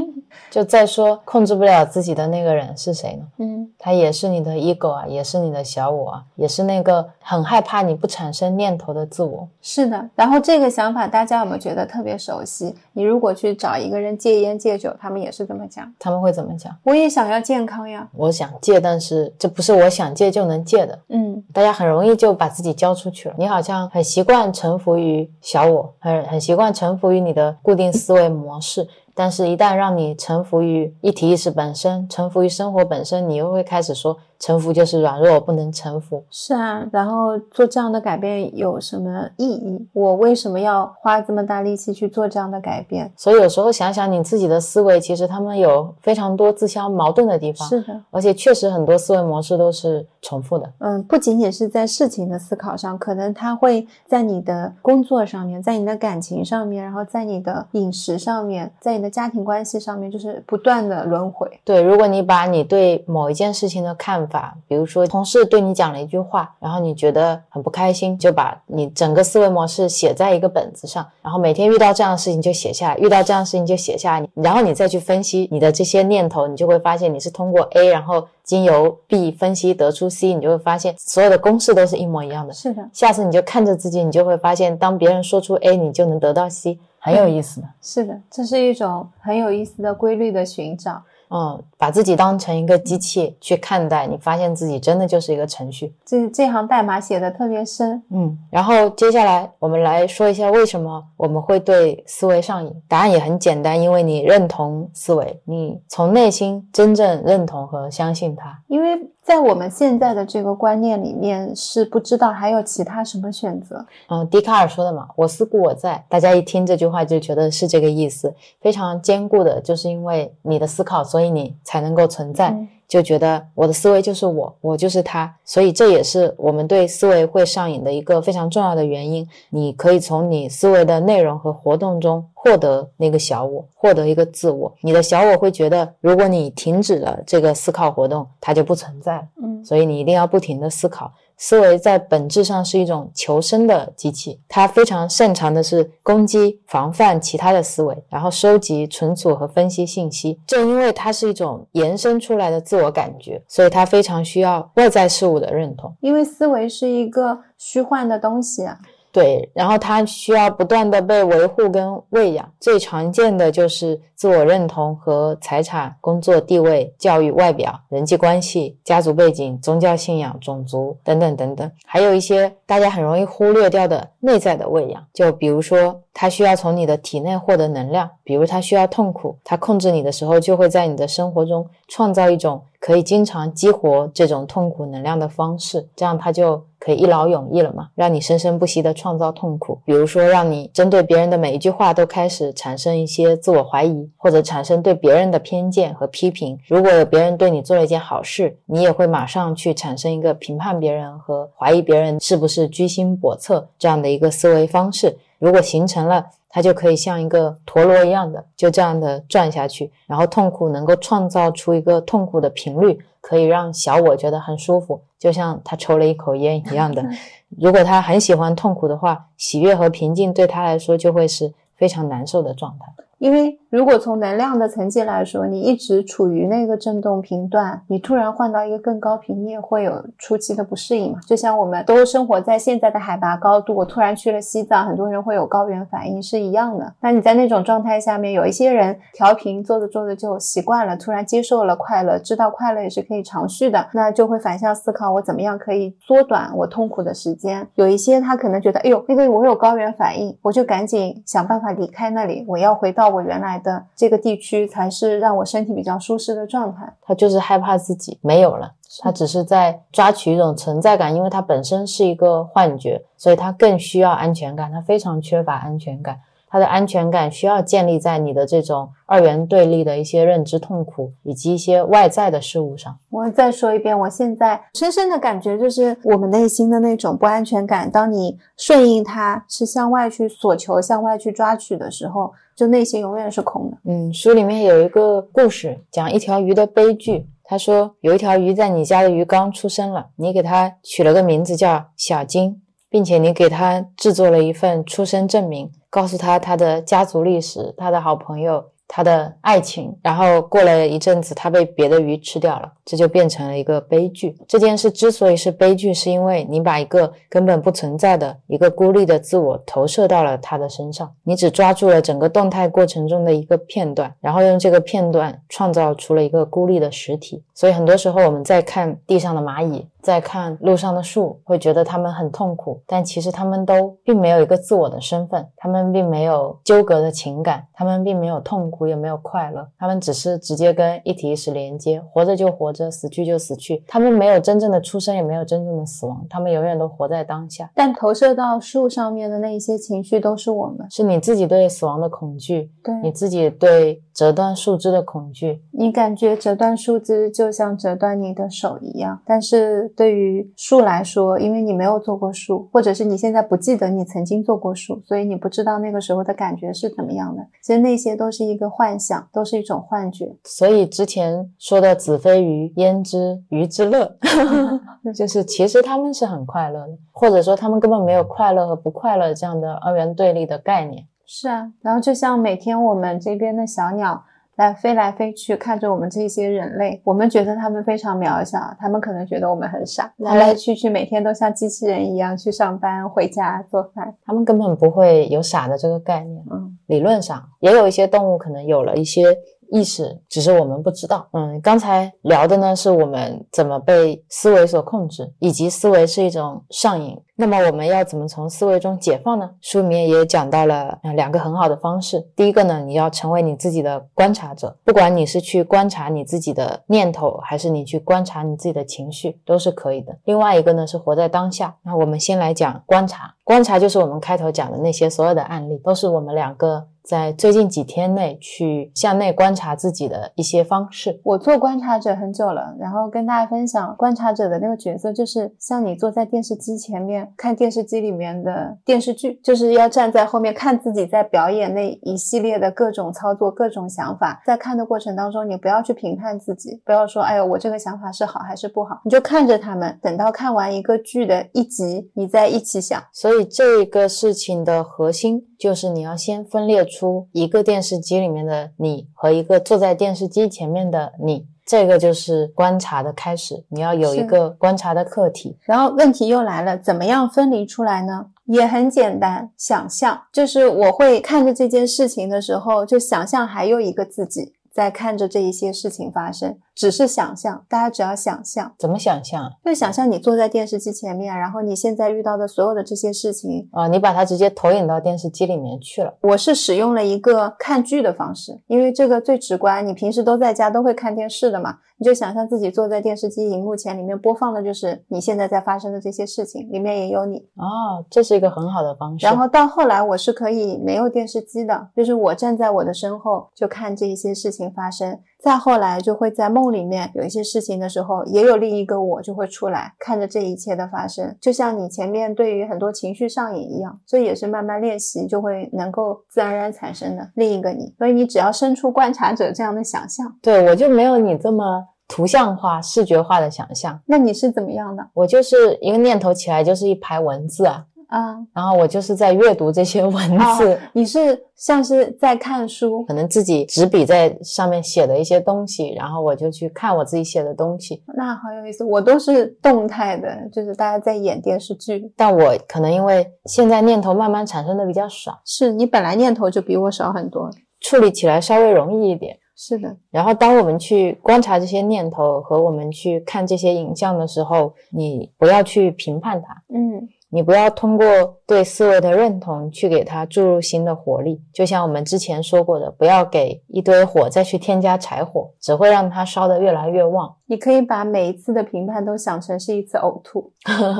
[laughs] 就再说控制不了自己的那个人是谁呢？嗯，他也是你的 ego 啊，也是你的小我啊，也是那个很害怕你不产生念头的自我。是的。然后这个想法大家有没有觉得特别熟悉？你如果去找一个人戒烟戒酒，他们也。是这么讲？他们会怎么讲？我也想要健康呀，我想戒，但是这不是我想戒就能戒的。嗯，大家很容易就把自己交出去了。你好像很习惯臣服于小我，很很习惯臣服于你的固定思维模式。但是，一旦让你臣服于一体意识本身，臣服于生活本身，你又会开始说。臣服就是软弱，不能臣服。是啊，然后做这样的改变有什么意义？我为什么要花这么大力气去做这样的改变？所以有时候想想你自己的思维，其实他们有非常多自相矛盾的地方。是的，而且确实很多思维模式都是重复的。嗯，不仅仅是在事情的思考上，可能他会在你的工作上面，在你的感情上面，然后在你的饮食上面，在你的家庭关系上面，就是不断的轮回。对，如果你把你对某一件事情的看法。法，比如说同事对你讲了一句话，然后你觉得很不开心，就把你整个思维模式写在一个本子上，然后每天遇到这样的事情就写下来，遇到这样的事情就写下来，然后你再去分析你的这些念头，你就会发现你是通过 A，然后经由 B 分析得出 C，你就会发现所有的公式都是一模一样的。是的，下次你就看着自己，你就会发现，当别人说出 A，你就能得到 C，很有意思的。是的，这是一种很有意思的规律的寻找。嗯，把自己当成一个机器去看待，你发现自己真的就是一个程序。这这行代码写的特别深，嗯。然后接下来我们来说一下为什么我们会对思维上瘾。答案也很简单，因为你认同思维，你从内心真正认同和相信它。因为在我们现在的这个观念里面，是不知道还有其他什么选择。嗯，笛卡尔说的嘛，“我思故我在”，大家一听这句话就觉得是这个意思，非常坚固的，就是因为你的思考，所以你才能够存在。就觉得我的思维就是我，我就是他，所以这也是我们对思维会上瘾的一个非常重要的原因。你可以从你思维的内容和活动中获得那个小我，获得一个自我。你的小我会觉得，如果你停止了这个思考活动，它就不存在了。嗯，所以你一定要不停的思考。思维在本质上是一种求生的机器，它非常擅长的是攻击、防范其他的思维，然后收集、存储和分析信息。正因为它是一种延伸出来的自我感觉，所以它非常需要外在事物的认同。因为思维是一个虚幻的东西啊。对，然后它需要不断的被维护跟喂养，最常见的就是自我认同和财产、工作地位、教育、外表、人际关系、家族背景、宗教信仰、种族等等等等，还有一些大家很容易忽略掉的内在的喂养，就比如说。它需要从你的体内获得能量，比如它需要痛苦，它控制你的时候，就会在你的生活中创造一种可以经常激活这种痛苦能量的方式，这样它就可以一劳永逸了吗，让你生生不息的创造痛苦。比如说，让你针对别人的每一句话都开始产生一些自我怀疑，或者产生对别人的偏见和批评。如果有别人对你做了一件好事，你也会马上去产生一个评判别人和怀疑别人是不是居心叵测这样的一个思维方式。如果形成了，它就可以像一个陀螺一样的，就这样的转下去。然后痛苦能够创造出一个痛苦的频率，可以让小我觉得很舒服，就像他抽了一口烟一样的。[laughs] 如果他很喜欢痛苦的话，喜悦和平静对他来说就会是非常难受的状态。因为如果从能量的层级来说，你一直处于那个振动频段，你突然换到一个更高频，你也会有初期的不适应嘛。就像我们都生活在现在的海拔高度，我突然去了西藏，很多人会有高原反应是一样的。那你在那种状态下面，有一些人调频做着做着就习惯了，突然接受了快乐，知道快乐也是可以长续的，那就会反向思考，我怎么样可以缩短我痛苦的时间。有一些他可能觉得，哎呦，那个我有高原反应，我就赶紧想办法离开那里，我要回到。我原来的这个地区才是让我身体比较舒适的状态。他就是害怕自己没有了，他只是在抓取一种存在感，因为他本身是一个幻觉，所以他更需要安全感，他非常缺乏安全感。他的安全感需要建立在你的这种二元对立的一些认知痛苦以及一些外在的事物上。我再说一遍，我现在深深的感觉就是我们内心的那种不安全感。当你顺应它，是向外去索求、向外去抓取的时候，就内心永远是空的。嗯，书里面有一个故事，讲一条鱼的悲剧。他说，有一条鱼在你家的鱼缸出生了，你给它取了个名字叫小金，并且你给它制作了一份出生证明。告诉他他的家族历史，他的好朋友。他的爱情，然后过了一阵子，他被别的鱼吃掉了，这就变成了一个悲剧。这件事之所以是悲剧，是因为你把一个根本不存在的一个孤立的自我投射到了他的身上，你只抓住了整个动态过程中的一个片段，然后用这个片段创造出了一个孤立的实体。所以很多时候我们在看地上的蚂蚁，在看路上的树，会觉得它们很痛苦，但其实它们都并没有一个自我的身份，它们并没有纠葛的情感，它们并没有痛苦。也没有快乐，它们只是直接跟一体意识连接，活着就活着，死去就死去。它们没有真正的出生，也没有真正的死亡，它们永远都活在当下。但投射到树上面的那一些情绪，都是我们，是你自己对死亡的恐惧，对你自己对折断树枝的恐惧。你感觉折断树枝就像折断你的手一样，但是对于树来说，因为你没有做过树，或者是你现在不记得你曾经做过树，所以你不知道那个时候的感觉是怎么样的。其实那些都是一个。幻想都是一种幻觉，所以之前说的“子非鱼，焉知鱼之乐 [laughs] ”，就是其实他们是很快乐的，或者说他们根本没有快乐和不快乐这样的二元对立的概念。是啊，然后就像每天我们这边的小鸟。来飞来飞去，看着我们这些人类，我们觉得他们非常渺小，他们可能觉得我们很傻。来来去去，每天都像机器人一样去上班、回家做饭，他们根本不会有傻的这个概念。嗯，理论上也有一些动物可能有了一些。意识，只是我们不知道。嗯，刚才聊的呢是我们怎么被思维所控制，以及思维是一种上瘾。那么我们要怎么从思维中解放呢？书里面也讲到了两个很好的方式。第一个呢，你要成为你自己的观察者，不管你是去观察你自己的念头，还是你去观察你自己的情绪，都是可以的。另外一个呢是活在当下。那我们先来讲观察，观察就是我们开头讲的那些所有的案例，都是我们两个。在最近几天内去向内观察自己的一些方式。我做观察者很久了，然后跟大家分享观察者的那个角色，就是像你坐在电视机前面看电视机里面的电视剧，就是要站在后面看自己在表演那一系列的各种操作、各种想法。在看的过程当中，你不要去评判自己，不要说哎呦我这个想法是好还是不好，你就看着他们，等到看完一个剧的一集，你再一起想。所以这个事情的核心就是你要先分裂。出一个电视机里面的你和一个坐在电视机前面的你，这个就是观察的开始。你要有一个观察的课题。然后问题又来了，怎么样分离出来呢？也很简单，想象，就是我会看着这件事情的时候，就想象还有一个自己。在看着这一些事情发生，只是想象。大家只要想象，怎么想象？就想象你坐在电视机前面，然后你现在遇到的所有的这些事情啊，你把它直接投影到电视机里面去了。我是使用了一个看剧的方式，因为这个最直观。你平时都在家都会看电视的嘛，你就想象自己坐在电视机荧幕前，里面播放的就是你现在在发生的这些事情，里面也有你。哦，这是一个很好的方式。然后到后来，我是可以没有电视机的，就是我站在我的身后就看这一些事情。发生，再后来就会在梦里面有一些事情的时候，也有另一个我就会出来，看着这一切的发生，就像你前面对于很多情绪上瘾一样，这也是慢慢练习就会能够自然而然产生的另一个你。所以你只要生出观察者这样的想象，对我就没有你这么图像化、视觉化的想象。那你是怎么样的？我就是一个念头起来就是一排文字啊。啊，然后我就是在阅读这些文字，你是像是在看书，可能自己执笔在上面写的一些东西，然后我就去看我自己写的东西，那好有意思。我都是动态的，就是大家在演电视剧，但我可能因为现在念头慢慢产生的比较少，是你本来念头就比我少很多，处理起来稍微容易一点。是的，然后当我们去观察这些念头和我们去看这些影像的时候，你不要去评判它，嗯。你不要通过对思维的认同去给它注入新的活力，就像我们之前说过的，不要给一堆火再去添加柴火，只会让它烧得越来越旺。你可以把每一次的评判都想成是一次呕吐，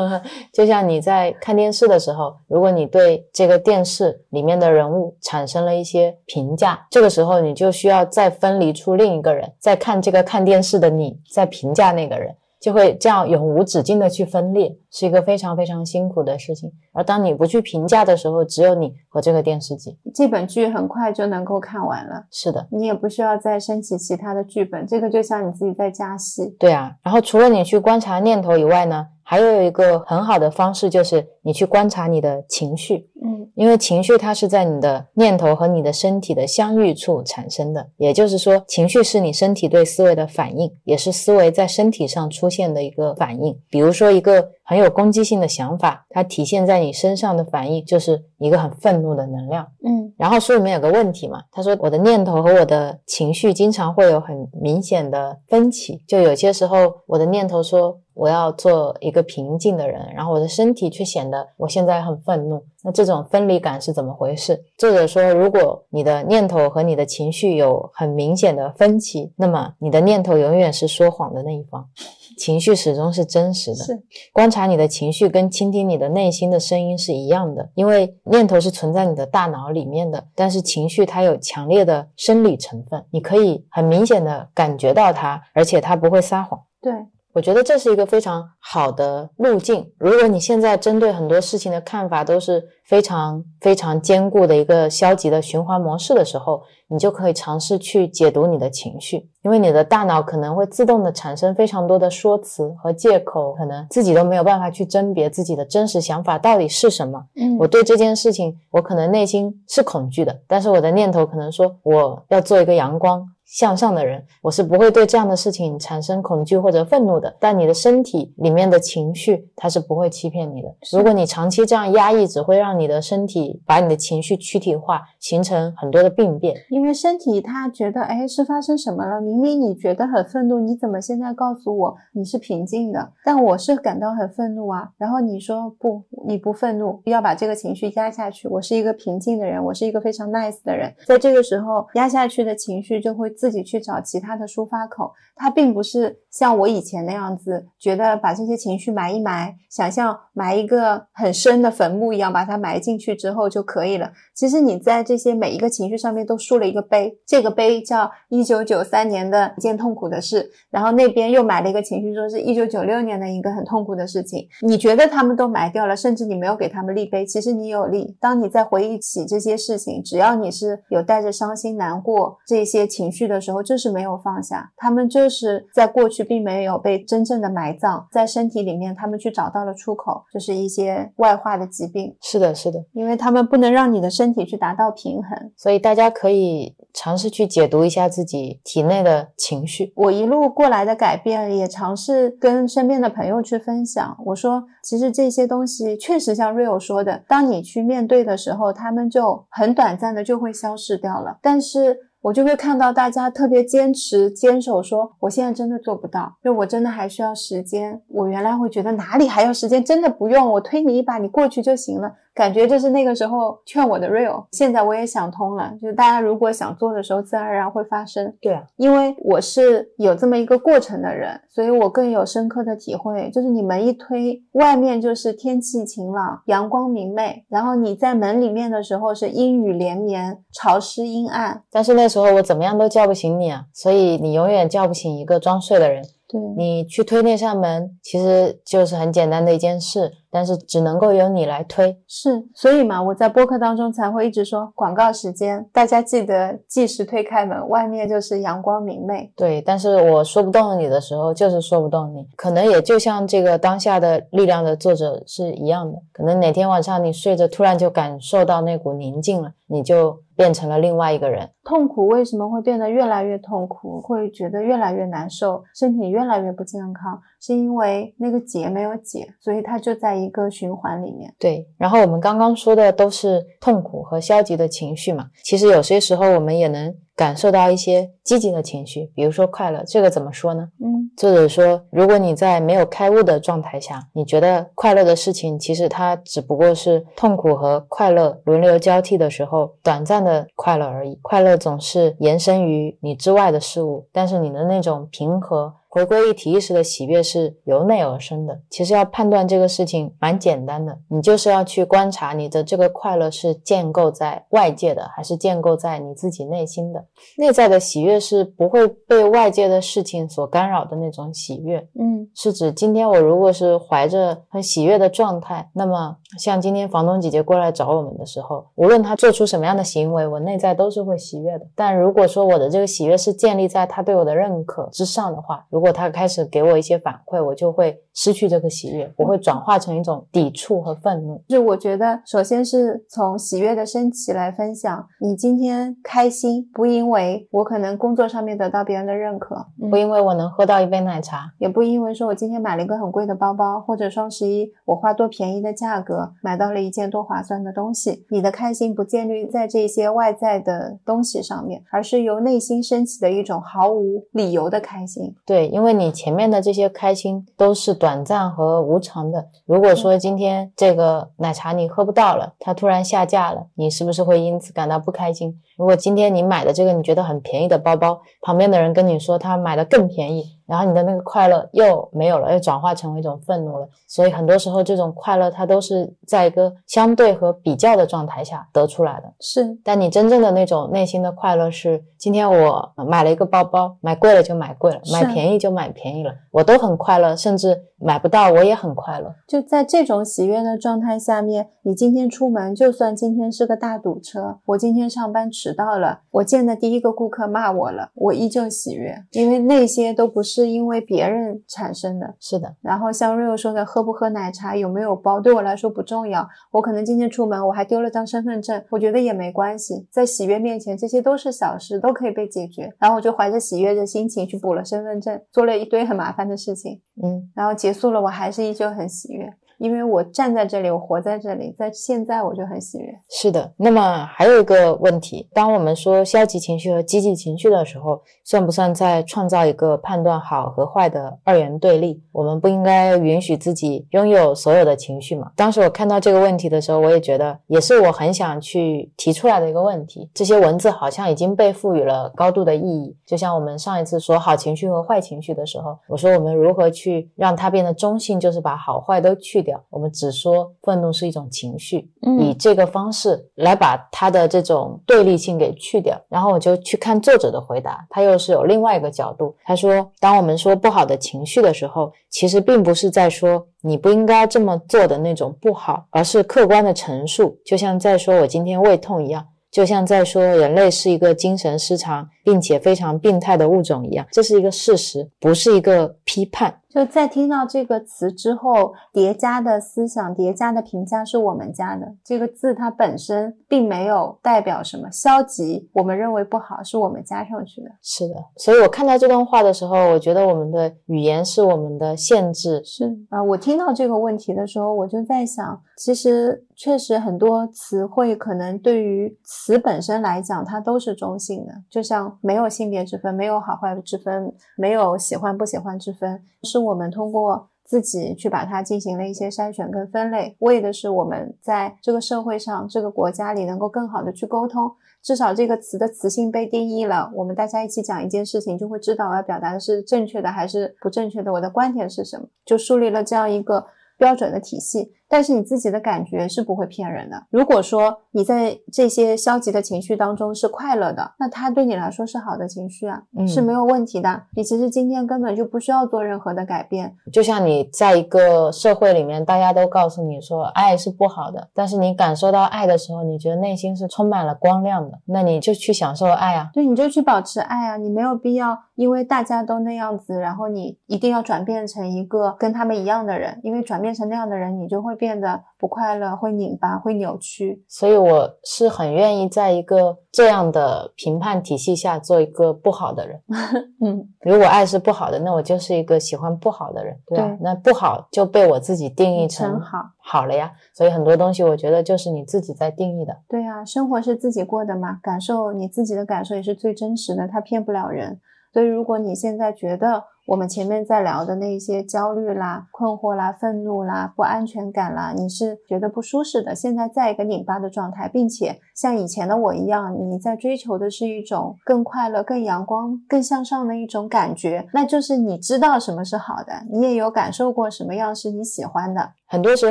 [laughs] 就像你在看电视的时候，如果你对这个电视里面的人物产生了一些评价，这个时候你就需要再分离出另一个人，再看这个看电视的你在评价那个人。就会这样永无止境的去分裂，是一个非常非常辛苦的事情。而当你不去评价的时候，只有你和这个电视机。这本剧很快就能够看完了。是的，你也不需要再升起其他的剧本，这个就像你自己在加戏。对啊，然后除了你去观察念头以外呢？还有一个很好的方式，就是你去观察你的情绪，嗯，因为情绪它是在你的念头和你的身体的相遇处产生的，也就是说，情绪是你身体对思维的反应，也是思维在身体上出现的一个反应。比如说，一个很有攻击性的想法，它体现在你身上的反应就是一个很愤怒的能量，嗯。然后书里面有个问题嘛，他说我的念头和我的情绪经常会有很明显的分歧，就有些时候我的念头说。我要做一个平静的人，然后我的身体却显得我现在很愤怒。那这种分离感是怎么回事？作者说，如果你的念头和你的情绪有很明显的分歧，那么你的念头永远是说谎的那一方，情绪始终是真实的。是观察你的情绪跟倾听你的内心的声音是一样的，因为念头是存在你的大脑里面的，但是情绪它有强烈的生理成分，你可以很明显的感觉到它，而且它不会撒谎。对。我觉得这是一个非常好的路径。如果你现在针对很多事情的看法都是非常非常坚固的一个消极的循环模式的时候，你就可以尝试去解读你的情绪，因为你的大脑可能会自动的产生非常多的说辞和借口，可能自己都没有办法去甄别自己的真实想法到底是什么。嗯，我对这件事情，我可能内心是恐惧的，但是我的念头可能说我要做一个阳光。向上的人，我是不会对这样的事情产生恐惧或者愤怒的。但你的身体里面的情绪，它是不会欺骗你的。如果你长期这样压抑，只会让你的身体把你的情绪躯体化，形成很多的病变。因为身体它觉得，哎，是发生什么了？明明你觉得很愤怒，你怎么现在告诉我你是平静的？但我是感到很愤怒啊。然后你说不，你不愤怒，要把这个情绪压下去。我是一个平静的人，我是一个非常 nice 的人。在这个时候，压下去的情绪就会自己去找其他的抒发口。它并不是像我以前那样子，觉得把这些情绪埋一埋，想象埋一个很深的坟墓一样，把它埋进去之后就可以了。其实你在这些每一个情绪上面都竖了一个碑，这个碑叫一九九三年的一件痛苦的事，然后那边又埋了一个情绪，说是一九九六年的一个很痛苦的事情。你觉得他们都埋掉了，甚至你没有给他们立碑，其实你有立。当你在回忆起这些事情，只要你是有带着伤心难过这些情绪的时候，就是没有放下，他们就是在过去并没有被真正的埋葬在身体里面，他们去找到了出口，就是一些外化的疾病。是的，是的，因为他们不能让你的身体去达到平衡，所以大家可以尝试去解读一下自己体内的情绪。我一路过来的改变，也尝试跟身边的朋友去分享。我说，其实这些东西确实像 Rio 说的，当你去面对的时候，他们就很短暂的就会消失掉了。但是我就会看到大家特别坚持坚守，说我现在真的做不到，就我真的还需要时间。我原来会觉得哪里还有时间，真的不用，我推你一把，你过去就行了。感觉就是那个时候劝我的 real，现在我也想通了，就是大家如果想做的时候，自然而然会发生。对啊，因为我是有这么一个过程的人，所以我更有深刻的体会。就是你门一推，外面就是天气晴朗、阳光明媚，然后你在门里面的时候是阴雨连绵、潮湿阴暗。但是那时候我怎么样都叫不醒你啊，所以你永远叫不醒一个装睡的人。对你去推那扇门，其实就是很简单的一件事，但是只能够由你来推。是，所以嘛，我在播客当中才会一直说广告时间，大家记得计时推开门，外面就是阳光明媚。对，但是我说不动你的时候，就是说不动你，可能也就像这个当下的力量的作者是一样的，可能哪天晚上你睡着，突然就感受到那股宁静了，你就变成了另外一个人。痛苦为什么会变得越来越痛苦，会觉得越来越难受，身体越来越不健康？是因为那个结没有解，所以它就在一个循环里面。对，然后我们刚刚说的都是痛苦和消极的情绪嘛，其实有些时候我们也能感受到一些积极的情绪，比如说快乐。这个怎么说呢？嗯，作者说，如果你在没有开悟的状态下，你觉得快乐的事情，其实它只不过是痛苦和快乐轮流交替的时候短暂的快乐而已。快乐总是延伸于你之外的事物，但是你的那种平和。回归一体意识的喜悦是由内而生的。其实要判断这个事情蛮简单的，你就是要去观察你的这个快乐是建构在外界的，还是建构在你自己内心的。内在的喜悦是不会被外界的事情所干扰的那种喜悦。嗯，是指今天我如果是怀着很喜悦的状态，那么像今天房东姐姐过来找我们的时候，无论她做出什么样的行为，我内在都是会喜悦的。但如果说我的这个喜悦是建立在她对我的认可之上的话，如果她开始给我一些反馈，我就会失去这个喜悦，我会转化成一种抵触和愤怒。就是我觉得，首先是从喜悦的升起来分享。你今天开心，不因为我可能工作上面得到别人的认可，不因为我能喝到一杯奶茶，也不因为说我今天买了一个很贵的包包，或者双十一我花多便宜的价格买到了一件多划算的东西。你的开心不建立在这些外在的东西上面，而是由内心升起的一种毫无理由的开心。对，因为你前面的这些开心都是短暂和无常的。如果说今天这个奶茶你喝不到了，它突然下架了，你是不是会因此感到不开心？如果今天你买的这个你觉得很便宜的包包，旁边的人跟你说他买的更便宜，然后你的那个快乐又没有了，又转化成为一种愤怒了。所以很多时候这种快乐它都是在一个相对和比较的状态下得出来的。是，但你真正的那种内心的快乐是，今天我买了一个包包，买贵了就买贵了，买便宜就买便宜了，我都很快乐，甚至买不到我也很快乐。就在这种喜悦的状态下面，你今天出门，就算今天是个大堵车，我今天上班迟到了，我见的第一个顾客骂我了，我依旧喜悦，因为那些都不是因为别人产生的。是的，然后像 Rio 说的，喝不喝奶茶，有没有包，对我来说不重要。我可能今天出门，我还丢了张身份证，我觉得也没关系。在喜悦面前，这些都是小事，都可以被解决。然后我就怀着喜悦的心情去补了身份证，做了一堆很麻烦的事情，嗯，然后结束了，我还是依旧很喜悦。因为我站在这里，我活在这里，在现在我就很喜悦。是的，那么还有一个问题，当我们说消极情绪和积极情绪的时候，算不算在创造一个判断好和坏的二元对立？我们不应该允许自己拥有所有的情绪吗？当时我看到这个问题的时候，我也觉得也是我很想去提出来的一个问题。这些文字好像已经被赋予了高度的意义，就像我们上一次说好情绪和坏情绪的时候，我说我们如何去让它变得中性，就是把好坏都去掉，我们只说愤怒是一种情绪，以这个方式来把它的这种对立性给去掉。然后我就去看作者的回答，他又是有另外一个角度，他说，当我们说不好的情绪的时候，其实并不是在说你不应该这么做的那种不好，而是客观的陈述，就像在说我今天胃痛一样，就像在说人类是一个精神失常并且非常病态的物种一样，这是一个事实，不是一个批判。就在听到这个词之后，叠加的思想、叠加的评价是我们加的。这个字它本身并没有代表什么消极，我们认为不好是我们加上去的。是的，所以我看到这段话的时候，我觉得我们的语言是我们的限制。是啊，我听到这个问题的时候，我就在想，其实确实很多词汇可能对于词本身来讲，它都是中性的，就像没有性别之分，没有好坏之分，没有喜欢不喜欢之分，是。我们通过自己去把它进行了一些筛选跟分类，为的是我们在这个社会上、这个国家里能够更好的去沟通。至少这个词的词性被定义了，我们大家一起讲一件事情，就会知道我要表达的是正确的还是不正确的，我的观点是什么，就树立了这样一个标准的体系。但是你自己的感觉是不会骗人的。如果说你在这些消极的情绪当中是快乐的，那它对你来说是好的情绪啊，是没有问题的。你其实今天根本就不需要做任何的改变。就像你在一个社会里面，大家都告诉你说爱是不好的，但是你感受到爱的时候，你觉得内心是充满了光亮的，那你就去享受爱啊。对，你就去保持爱啊。你没有必要因为大家都那样子，然后你一定要转变成一个跟他们一样的人，因为转变成那样的人，你就会。变得不快乐，会拧巴，会扭曲，所以我是很愿意在一个这样的评判体系下做一个不好的人。[laughs] 嗯，如果爱是不好的，那我就是一个喜欢不好的人，对吧？那不好就被我自己定义成好，好了呀。所以很多东西，我觉得就是你自己在定义的。对啊，生活是自己过的嘛，感受你自己的感受也是最真实的，它骗不了人。所以如果你现在觉得，我们前面在聊的那些焦虑啦、困惑啦、愤怒啦、不安全感啦，你是觉得不舒适的。现在在一个拧巴的状态，并且像以前的我一样，你在追求的是一种更快乐、更阳光、更向上的一种感觉，那就是你知道什么是好的，你也有感受过什么样是你喜欢的。很多时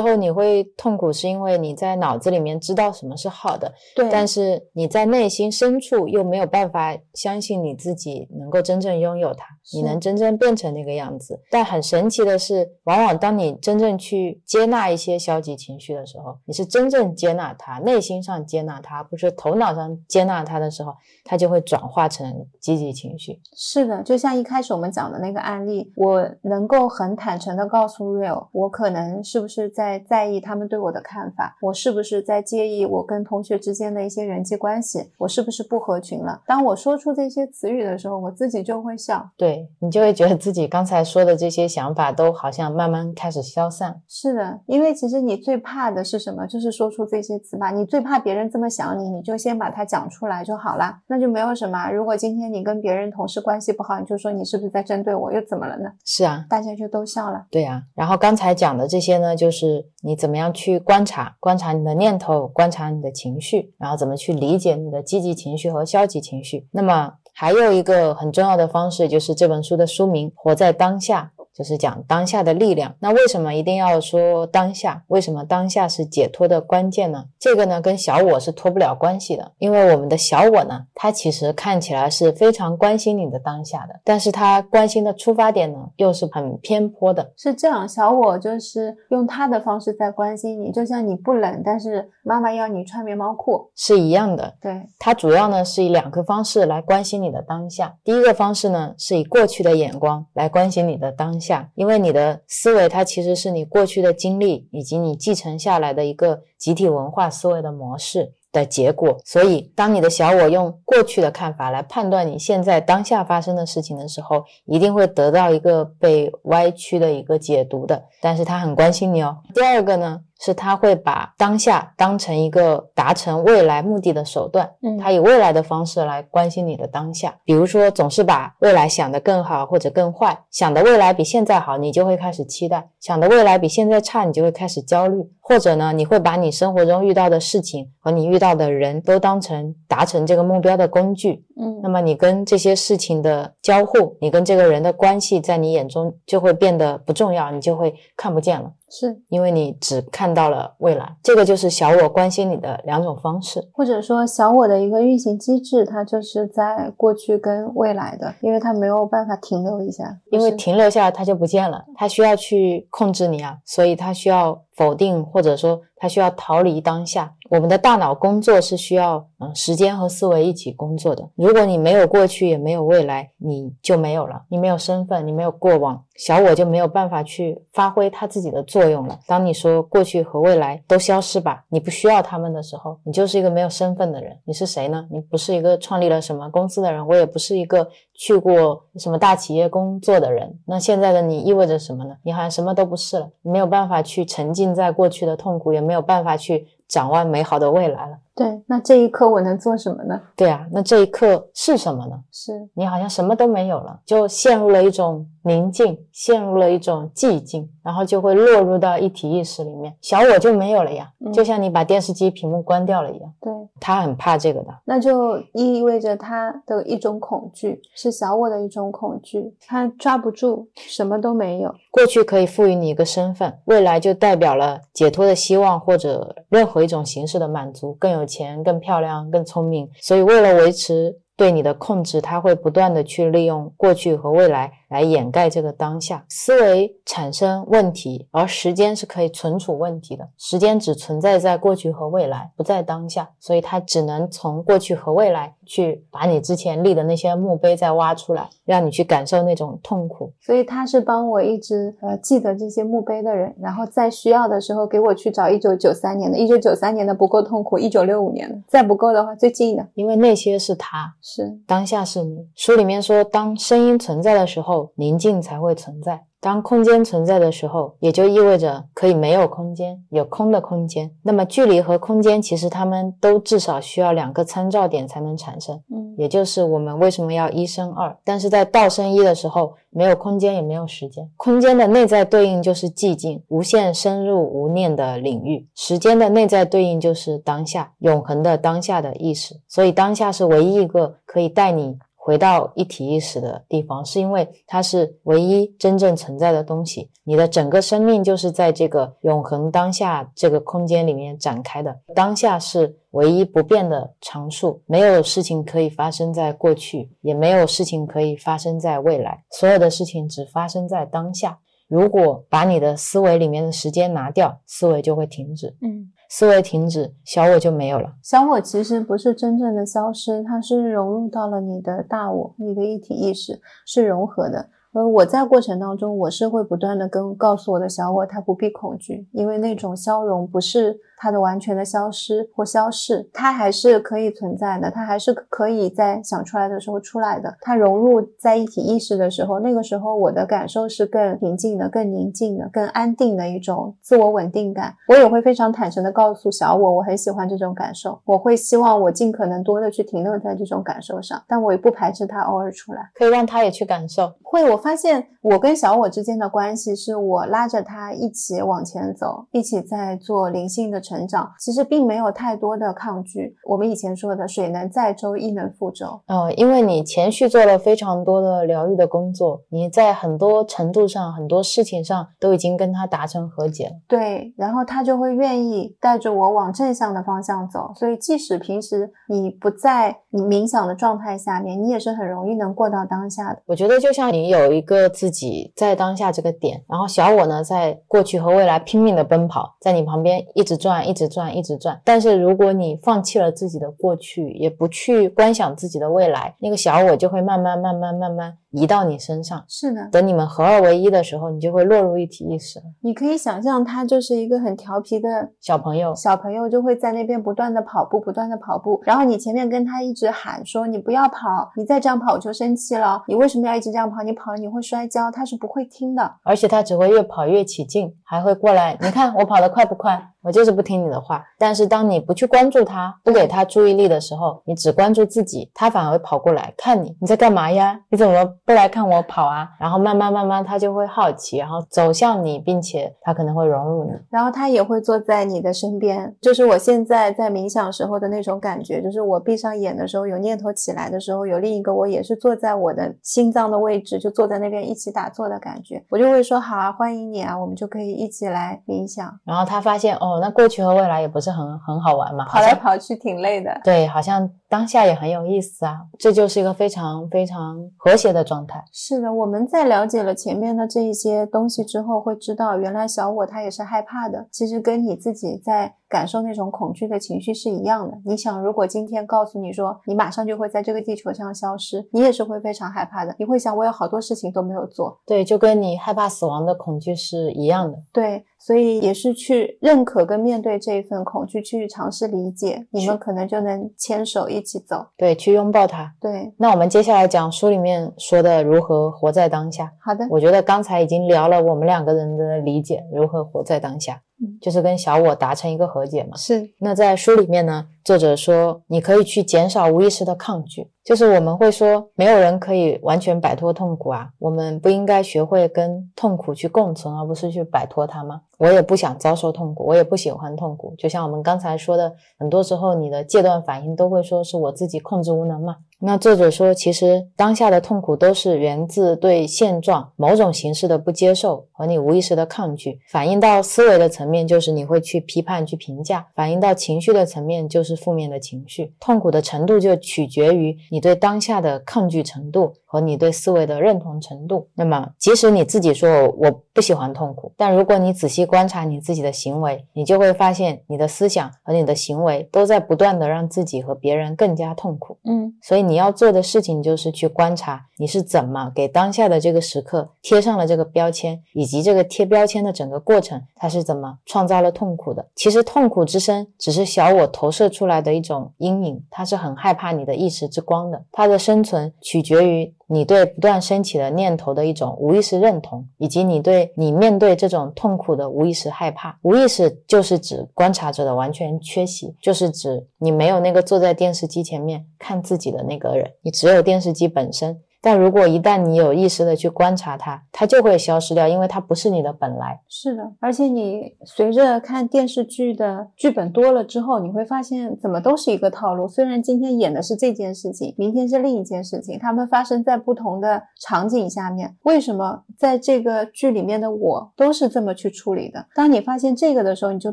候你会痛苦，是因为你在脑子里面知道什么是好的，对，但是你在内心深处又没有办法相信你自己能够真正拥有它，你能真正。变成那个样子，但很神奇的是，往往当你真正去接纳一些消极情绪的时候，你是真正接纳它，内心上接纳它，不是头脑上接纳它的时候，它就会转化成积极情绪。是的，就像一开始我们讲的那个案例，我能够很坦诚的告诉 Real，我可能是不是在在意他们对我的看法，我是不是在介意我跟同学之间的一些人际关系，我是不是不合群了？当我说出这些词语的时候，我自己就会笑，对你就会觉得。自己刚才说的这些想法都好像慢慢开始消散。是的，因为其实你最怕的是什么？就是说出这些词吧。你最怕别人这么想你，你就先把它讲出来就好了，那就没有什么。如果今天你跟别人同事关系不好，你就说你是不是在针对我？又怎么了呢？是啊，大家就都笑了。对啊。然后刚才讲的这些呢，就是你怎么样去观察，观察你的念头，观察你的情绪，然后怎么去理解你的积极情绪和消极情绪。那么。还有一个很重要的方式，就是这本书的书名《活在当下》。就是讲当下的力量。那为什么一定要说当下？为什么当下是解脱的关键呢？这个呢，跟小我是脱不了关系的。因为我们的小我呢，它其实看起来是非常关心你的当下的，但是他关心的出发点呢，又是很偏颇的。是这样，小我就是用他的方式在关心你，就像你不冷，但是妈妈要你穿棉毛裤是一样的。对，它主要呢是以两个方式来关心你的当下。第一个方式呢，是以过去的眼光来关心你的当下。下，因为你的思维它其实是你过去的经历以及你继承下来的一个集体文化思维的模式。的结果。所以，当你的小我用过去的看法来判断你现在当下发生的事情的时候，一定会得到一个被歪曲的一个解读的。但是他很关心你哦。第二个呢？是他会把当下当成一个达成未来目的的手段，嗯他以未来的方式来关心你的当下，比如说总是把未来想得更好或者更坏，想的未来比现在好，你就会开始期待；想的未来比现在差，你就会开始焦虑。或者呢，你会把你生活中遇到的事情和你遇到的人都当成达成这个目标的工具，嗯那么你跟这些事情的交互，你跟这个人的关系，在你眼中就会变得不重要，你就会看不见了。是，因为你只看到了未来，这个就是小我关心你的两种方式。或者说小我的一个运行机制，它就是在过去跟未来的，因为它没有办法停留一下，因为停留下来它就不见了，它需要去控制你啊，所以它需要否定，或者说他需要逃离当下。我们的大脑工作是需要嗯时间和思维一起工作的。如果你没有过去，也没有未来，你就没有了，你没有身份，你没有过往，小我就没有办法去发挥它自己的作用了。当你说过去和未来都消失吧，你不需要他们的时候，你就是一个没有身份的人。你是谁呢？你不是一个创立了什么公司的人，我也不是一个去过什么大企业工作的人。那现在的你意味着什么呢？你好像什么都不是了，你没有办法去沉浸在过去的痛苦，也没有办法去展望美好的未来了。对。那这一刻我能做什么呢？对啊，那这一刻是什么呢？是你好像什么都没有了，就陷入了一种宁静，陷入了一种寂静，然后就会落入到一体意识里面，小我就没有了呀，嗯就像你把电视机屏幕关掉了一样。对，他很怕这个的，那就意味着他的一种恐惧，是小我的一种恐惧，他抓不住，什么都没有。过去可以赋予你一个身份，未来就代表了解脱的希望或者任何一种形式的满足，更有钱、更漂亮、更聪明。所以为了维持对你的控制，它会不断的去利用过去和未来来掩盖这个当下。思维产生问题，而时间是可以存储问题的。时间只存在在过去和未来，不在当下，所以它只能从过去和未来去把你之前立的那些墓碑再挖出来，让你去感受那种痛苦。所以他是帮我一直呃记得这些墓碑的人，然后在需要的时候给我去找一九九三年的，一九九三年的不够痛苦，一九六五年的再不够的话最近的因为那些是他，是当下是你。书里面说，当声音存在的时候，宁静才会存在；当空间存在的时候，也就意味着可以没有空间，有空的空间。那么，距离和空间其实它们都至少需要两个参照点才能产生，嗯也就是我们为什么要一生二。但是在道生一的时候，没有空间，也没有时间。空间的内在对应就是寂静，无限深入无念的领域；时间的内在对应就是当下，永恒的当下的意识。所以，当下是唯一一个可以带你回到一体意识的地方，是因为它是唯一真正存在的东西。你的整个生命就是在这个永恒当下这个空间里面展开的。当下是唯一不变的常数，没有事情可以发生在过去，也没有事情可以发生在未来，所有的事情只发生在当下。如果把你的思维里面的时间拿掉，思维就会停止，嗯，思维停止，小我就没有了。小我其实不是真正的消失，它是融入到了你的大我，你的一体意识是融合的。而我在过程当中，我是会不断的跟告诉我的小我，他不必恐惧，因为那种消融不是它的完全的消失或消逝，它还是可以存在的，它还是可以在想出来的时候出来的。它融入在一体意识的时候，那个时候我的感受是更平静的、更宁静的、更安定的一种自我稳定感。我也会非常坦诚的告诉小我，我很喜欢这种感受，我会希望我尽可能多的去停留在这种感受上，但我也不排斥它偶尔出来。可以让他也去感受。会，我发现我跟小我之间的关系是我拉着他一起往前走，一起在做灵性的成长，其实并没有太多的抗拒。我们以前说的“水能载舟，亦能覆舟呃，因为你前续做了非常多的疗愈的工作，你在很多程度上、很多事情上都已经跟他达成和解了。”，对，然后他就会愿意带着我往正向的方向走。所以，即使平时你不在你冥想的状态下面，你也是很容易能过到当下的。我觉得就像你有一个自己在当下这个点，然后小我呢在过去和未来拼命的奔跑，在你旁边一直转、一直转、一直转。但是如果你放弃了自己的过去，也不去观想自己的未来，那个小我就会慢慢、慢慢、慢慢移到你身上。是的，等你们合二为一的时候，你就会落入一体意识。你可以想象，他就是一个很调皮的小朋友，小朋友就会在那边不断的跑步，不断的跑步。然后你前面跟他一直喊说：“你不要跑，你再这样跑我就生气了。你为什么要一直这样跑？你跑了你会摔跤。”他是不会听的，而且他只会越跑越起劲，还会过来。你看我跑得快不快？我就是不听你的话。但是当你不去关注他，不给他注意力的时候，你只关注自己，他反而会跑过来看你，你在干嘛呀？你怎么不来看我跑啊？然后慢慢慢慢，他就会好奇，然后走向你，并且他可能会融入你，然后他也会坐在你的身边。就是我现在在冥想时候的那种感觉，就是我闭上眼的时候，有念头起来的时候，有另一个我也是坐在我的心脏的位置，就坐在那边一起打坐的感觉。我就会说好啊，欢迎你啊，我们就可以一起来冥想。然后他发现哦，那过去和未来也不是很很好玩嘛，跑来跑去挺累的。对，好像当下也很有意思啊，这就是一个非常非常和谐的状态。是的，我们在了解了前面的这一些东西之后，会知道原来小我他也是害怕的。其实跟你自己在。感受那种恐惧的情绪是一样的。你想，如果今天告诉你说你马上就会在这个地球上消失，你也是会非常害怕的。你会想，我有好多事情都没有做。对，就跟你害怕死亡的恐惧是一样的。对，所以也是去认可跟面对这一份恐惧，去尝试理解，你们可能就能牵手一起走。对，去拥抱它。对，那我们接下来讲书里面说的如何活在当下。好的，我觉得刚才已经聊了我们两个人的理解，如何活在当下。就是跟小我达成一个和解嘛。是。那在书里面呢，作者说你可以去减少无意识的抗拒。就是我们会说，没有人可以完全摆脱痛苦啊。我们不应该学会跟痛苦去共存，而不是去摆脱它吗？我也不想遭受痛苦，我也不喜欢痛苦。就像我们刚才说的，很多时候你的戒断反应都会说是我自己控制无能嘛。那作者说，其实当下的痛苦都是源自对现状某种形式的不接受和你无意识的抗拒。反映到思维的层面，就是你会去批判、去评价；反映到情绪的层面，就是负面的情绪。痛苦的程度就取决于你对当下的抗拒程度。和你对思维的认同程度，那么即使你自己说我不喜欢痛苦，但如果你仔细观察你自己的行为，你就会发现你的思想和你的行为都在不断的让自己和别人更加痛苦。嗯，所以你你要做的事情就是去观察你是怎么给当下的这个时刻贴上了这个标签，以及这个贴标签的整个过程，它是怎么创造了痛苦的。其实痛苦之身只是小我投射出来的一种阴影，它是很害怕你的意识之光的，它的生存取决于。你对不断升起的念头的一种无意识认同，以及你对你面对这种痛苦的无意识害怕。无意识就是指观察者的完全缺席，就是指你没有那个坐在电视机前面看自己的那个人，你只有电视机本身。但如果一旦你有意识的去观察它，它就会消失掉，因为它不是你的本来。是的，而且你随着看电视剧的剧本多了之后，你会发现怎么都是一个套路。虽然今天演的是这件事情，明天是另一件事情，他们发生在不同的场景下面，为什么在这个剧里面的我都是这么去处理的？当你发现这个的时候，你就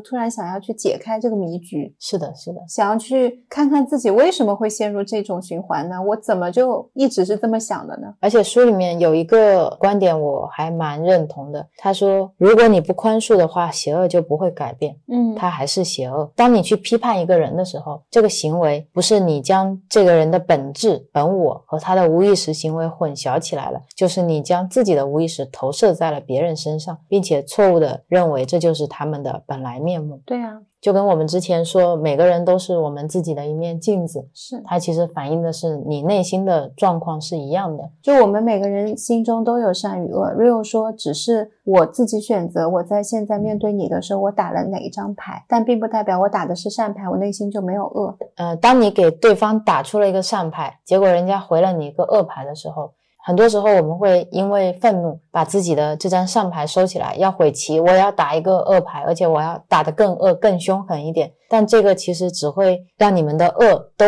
突然想要去解开这个迷局。是的，是的，想要去看看自己为什么会陷入这种循环呢？我怎么就一直是这么想？而且书里面有一个观点，我还蛮认同的。他说，如果你不宽恕的话，邪恶就不会改变，嗯，他还是邪恶。当你去批判一个人的时候，这个行为不是你将这个人的本质、本我和他的无意识行为混淆起来了，就是你将自己的无意识投射在了别人身上，并且错误的认为这就是他们的本来面目。对啊。就跟我们之前说，每个人都是我们自己的一面镜子，是它其实反映的是你内心的状况是一样的。就我们每个人心中都有善与恶。Rio 说，只是我自己选择我在现在面对你的时候，我打了哪一张牌，但并不代表我打的是善牌，我内心就没有恶。呃，当你给对方打出了一个善牌，结果人家回了你一个恶牌的时候。很多时候我们会因为愤怒把自己的这张上牌收起来，要悔棋，我要打一个恶牌，而且我要打得更恶、更凶狠一点。但这个其实只会让你们的恶都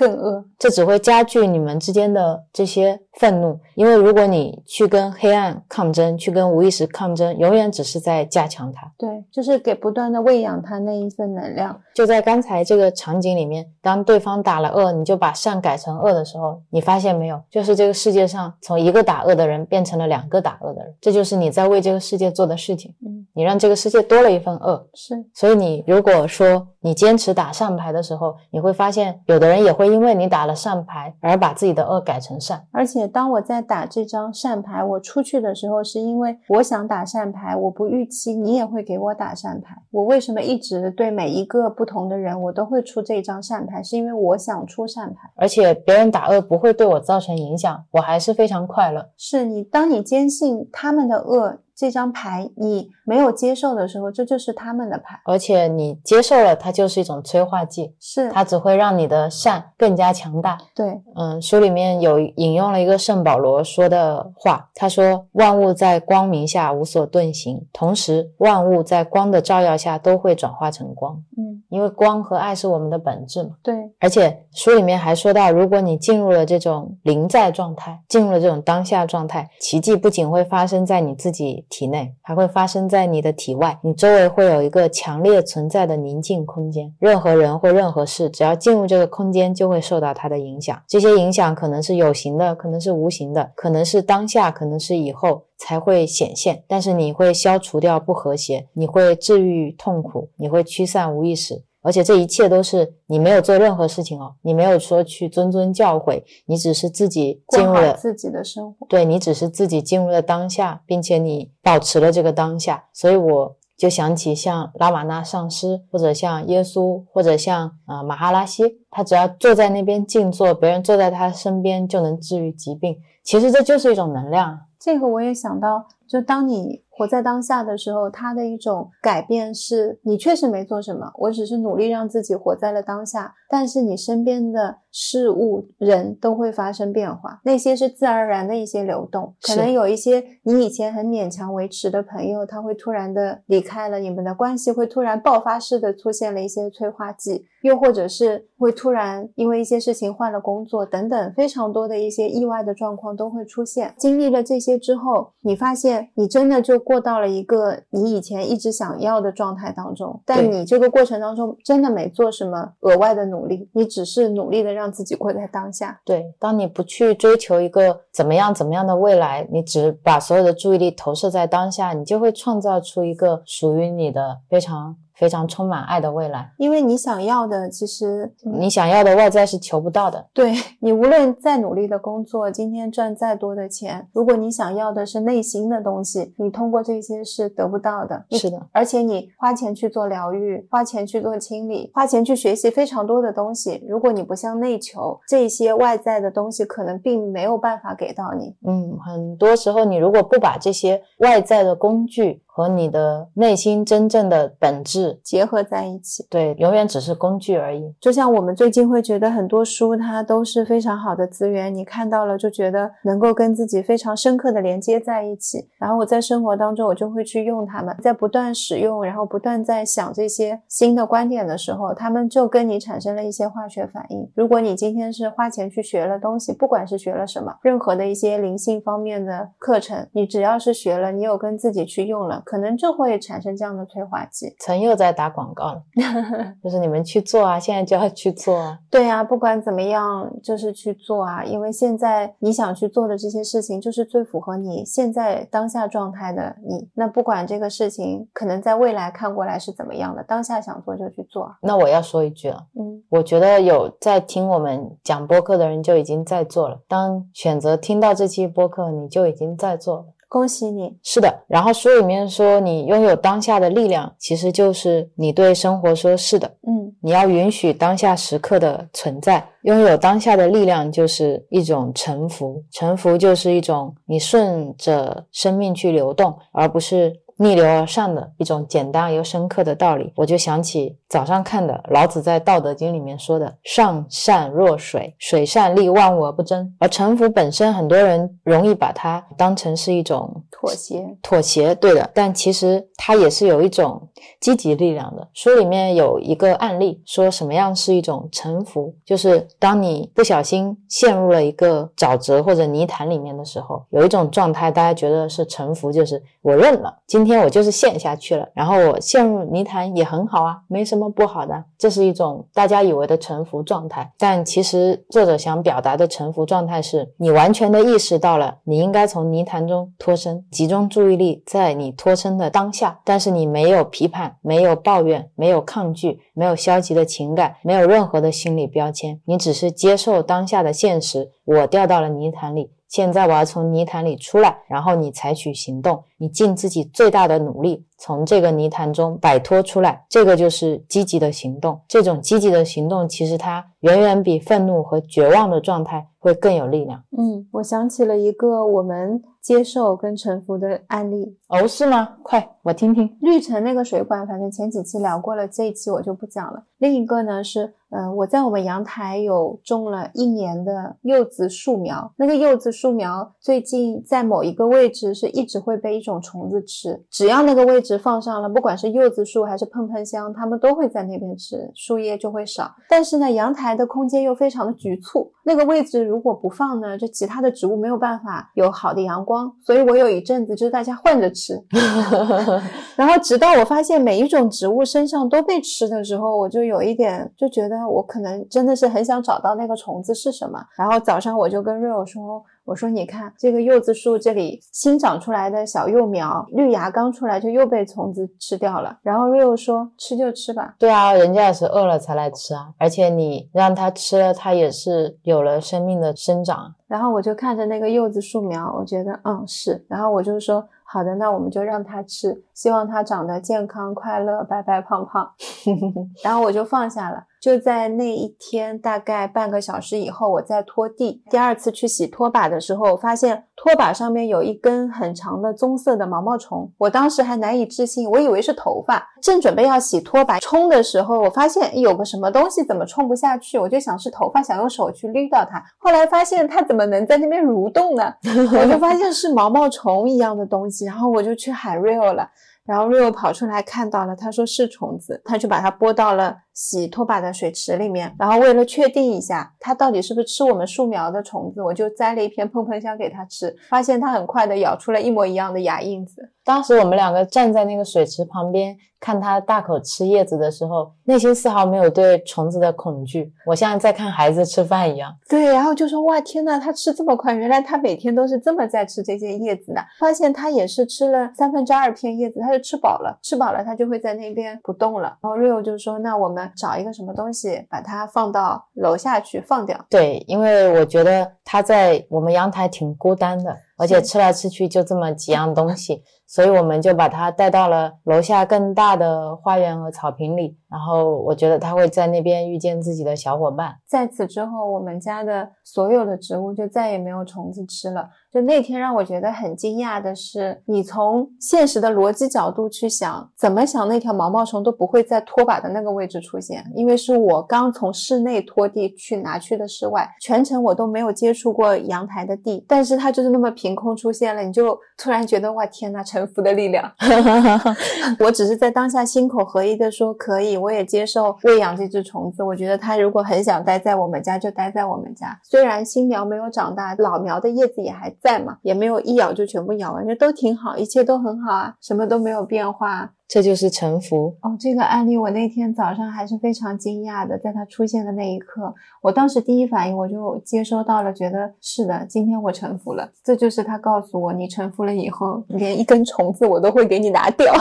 更恶，这只会加剧你们之间的这些。愤怒，因为如果你去跟黑暗抗争，去跟无意识抗争，永远只是在加强它。对，就是给不断的喂养它那一份能量。就在刚才这个场景里面，当对方打了恶，你就把善改成恶的时候，你发现没有？就是这个世界上从一个打恶的人变成了两个打恶的人，这就是你在为这个世界做的事情。嗯，你让这个世界多了一份恶。是，所以你如果说你坚持打善牌的时候，你会发现有的人也会因为你打了善牌而把自己的恶改成善。而且当我在打这张善牌，我出去的时候，是因为我想打善牌，我不预期你也会给我打善牌。我为什么一直对每一个不同的人，我都会出这张善牌？是因为我想出善牌。而且别人打恶不会对我造成影响，我还是非常快乐。是你，当你坚信他们的恶。这张牌你没有接受的时候，这就是他们的牌，而且你接受了，它就是一种催化剂，是它只会让你的善更加强大。对，嗯，书里面有引用了一个圣保罗说的话，他说：“万物在光明下无所遁形，同时万物在光的照耀下都会转化成光。”嗯，因为光和爱是我们的本质嘛。对，而且书里面还说到，如果你进入了这种临在状态，进入了这种当下状态，奇迹不仅会发生在你自己。体内还会发生在你的体外，你周围会有一个强烈存在的宁静空间。任何人或任何事，只要进入这个空间，就会受到它的影响。这些影响可能是有形的，可能是无形的，可能是当下，可能是以后才会显现。但是你会消除掉不和谐，你会治愈痛苦，你会驱散无意识。而且这一切都是你没有做任何事情哦，你没有说去谆谆教诲，你只是自己进入了自己的生活，对你只是自己进入了当下，并且你保持了这个当下。所以我就想起像拉玛那上师，或者像耶稣，或者像呃马哈拉西，他只要坐在那边静坐，别人坐在他身边就能治愈疾病。其实这就是一种能量。这个我也想到，就当你。活在当下的时候，他的一种改变是你确实没做什么，我只是努力让自己活在了当下。但是你身边的事物、人都会发生变化，那些是自然而然的一些流动。可能有一些你以前很勉强维持的朋友，他会突然的离开了，你们的关系会突然爆发式的出现了一些催化剂，又或者是会突然因为一些事情换了工作等等，非常多的一些意外的状况都会出现。经历了这些之后，你发现你真的就。过到了一个你以前一直想要的状态当中，但你这个过程当中真的没做什么额外的努力，你只是努力的让自己活在当下。对，当你不去追求一个怎么样怎么样的未来，你只把所有的注意力投射在当下，你就会创造出一个属于你的非常。非常充满爱的未来，因为你想要的，其实你想要的外在是求不到的。对 [laughs] 你无论再努力的工作，今天赚再多的钱，如果你想要的是内心的东西，你通过这些是得不到的。是的，而且你花钱去做疗愈，花钱去做清理，花钱去学习非常多的东西，如果你不向内求，这些外在的东西可能并没有办法给到你。嗯，很多时候你如果不把这些外在的工具。和你的内心真正的本质结合在一起，对，永远只是工具而已。就像我们最近会觉得很多书，它都是非常好的资源，你看到了就觉得能够跟自己非常深刻的连接在一起。然后我在生活当中，我就会去用它们，在不断使用，然后不断在想这些新的观点的时候，他们就跟你产生了一些化学反应。如果你今天是花钱去学了东西，不管是学了什么，任何的一些灵性方面的课程，你只要是学了，你有跟自己去用了。可能就会产生这样的催化剂。陈又在打广告了，[laughs] 就是你们去做啊，现在就要去做啊。对啊，不管怎么样，就是去做啊，因为现在你想去做的这些事情，就是最符合你现在当下状态的你。那不管这个事情可能在未来看过来是怎么样的，当下想做就去做。那我要说一句了，嗯，我觉得有在听我们讲播客的人就已经在做了。当选择听到这期播客，你就已经在做了。恭喜你，是的。然后书里面说，你拥有当下的力量，其实就是你对生活说是的。嗯，你要允许当下时刻的存在。拥有当下的力量，就是一种臣服。臣服就是一种你顺着生命去流动，而不是。逆流而上的一种简单而又深刻的道理，我就想起早上看的老子在《道德经》里面说的“上善若水，水善利万物而不争”。而臣服本身，很多人容易把它当成是一种妥协，妥协，对的。但其实它也是有一种积极力量的。书里面有一个案例，说什么样是一种臣服，就是当你不小心陷入了一个沼泽或者泥潭里面的时候，有一种状态，大家觉得是臣服，就是我认了，今天。今天我就是陷下去了，然后我陷入泥潭也很好啊，没什么不好的。这是一种大家以为的沉浮状态，但其实作者想表达的沉浮状态是你完全的意识到了你应该从泥潭中脱身，集中注意力在你脱身的当下，但是你没有批判，没有抱怨，没有抗拒，没有消极的情感，没有任何的心理标签，你只是接受当下的现实。我掉到了泥潭里。现在我要从泥潭里出来，然后你采取行动，你尽自己最大的努力从这个泥潭中摆脱出来，这个就是积极的行动。这种积极的行动，其实它远远比愤怒和绝望的状态会更有力量。嗯，我想起了一个我们接受跟臣服的案例。哦，是吗？快，我听听。绿城那个水管，反正前几期聊过了，这一期我就不讲了。另一个呢是。嗯，我在我们阳台有种了一年的柚子树苗，那个柚子树苗最近在某一个位置是一直会被一种虫子吃，只要那个位置放上了，不管是柚子树还是碰碰香，它们都会在那边吃，树叶就会少。但是呢，阳台的空间又非常的局促，那个位置如果不放呢，这其他的植物没有办法有好的阳光，所以我有一阵子就是大家换着吃，[laughs] 然后直到我发现每一种植物身上都被吃的时候，我就有一点就觉得。我可能真的是很想找到那个虫子是什么，然后早上我就跟 Rio 说：“我说你看这个柚子树这里新长出来的小幼苗，绿芽刚出来就又被虫子吃掉了。”然后 Rio 说：“吃就吃吧。”对啊，人家也是饿了才来吃啊，而且你让它吃了，它也是有了生命的生长。然后我就看着那个柚子树苗，我觉得嗯是，然后我就说。好的，那我们就让它吃，希望它长得健康、快乐、白白胖胖。[laughs] [laughs] 然后我就放下了。就在那一天，大概半个小时以后，我在拖地。第二次去洗拖把的时候，发现拖把上面有一根很长的棕色的毛毛虫。我当时还难以置信，我以为是头发。正准备要洗拖把冲的时候，我发现有个什么东西怎么冲不下去，我就想是头发，想用手去捋到它。后来发现它怎么能在那边蠕动呢？[laughs] 我就发现是毛毛虫一样的东西，然后我就去喊 Rio 了。然后 Rio 跑出来看到了，他说是虫子，他就把它拨到了洗拖把的水池里面。然后为了确定一下，它到底是不是吃我们树苗的虫子，我就摘了一片碰碰香给它吃，发现它很快的咬出了一模一样的牙印子。当时我们两个站在那个水池旁边。看它大口吃叶子的时候，内心丝毫没有对虫子的恐惧。我像在看孩子吃饭一样。对，然后就说哇天呐，它吃这么快，原来它每天都是这么在吃这些叶子的。发现它也是吃了三分之二片叶子，它就吃饱了，吃饱了它就会在那边不动了。然后 Rio 就说，那我们找一个什么东西把它放到楼下去放掉。对，因为我觉得它在我们阳台挺孤单的。而且吃来吃去就这么几样东西，所以我们就把它带到了楼下更大的花园和草坪里。然后我觉得它会在那边遇见自己的小伙伴。在此之后，我们家的所有的植物就再也没有虫子吃了。就那天让我觉得很惊讶的是，你从现实的逻辑角度去想，怎么想那条毛毛虫都不会在拖把的那个位置出现，因为是我刚从室内拖地去拿去的室外，全程我都没有接触过阳台的地，但是它就是那么平凭空出现了，你就突然觉得哇天呐，臣服的力量！[laughs] 我只是在当下心口合一的说可以，我也接受喂养这只虫子。我觉得它如果很想待在我们家，就待在我们家。虽然新苗没有长大，老苗的叶子也还。在嘛，也没有一咬就全部咬完，就都挺好，一切都很好啊，什么都没有变化。这就是臣服哦。这个案例我那天早上还是非常惊讶的，在它出现的那一刻，我当时第一反应我就接收到了，觉得是的，今天我臣服了。这就是他告诉我，你臣服了以后，连一根虫子我都会给你拿掉。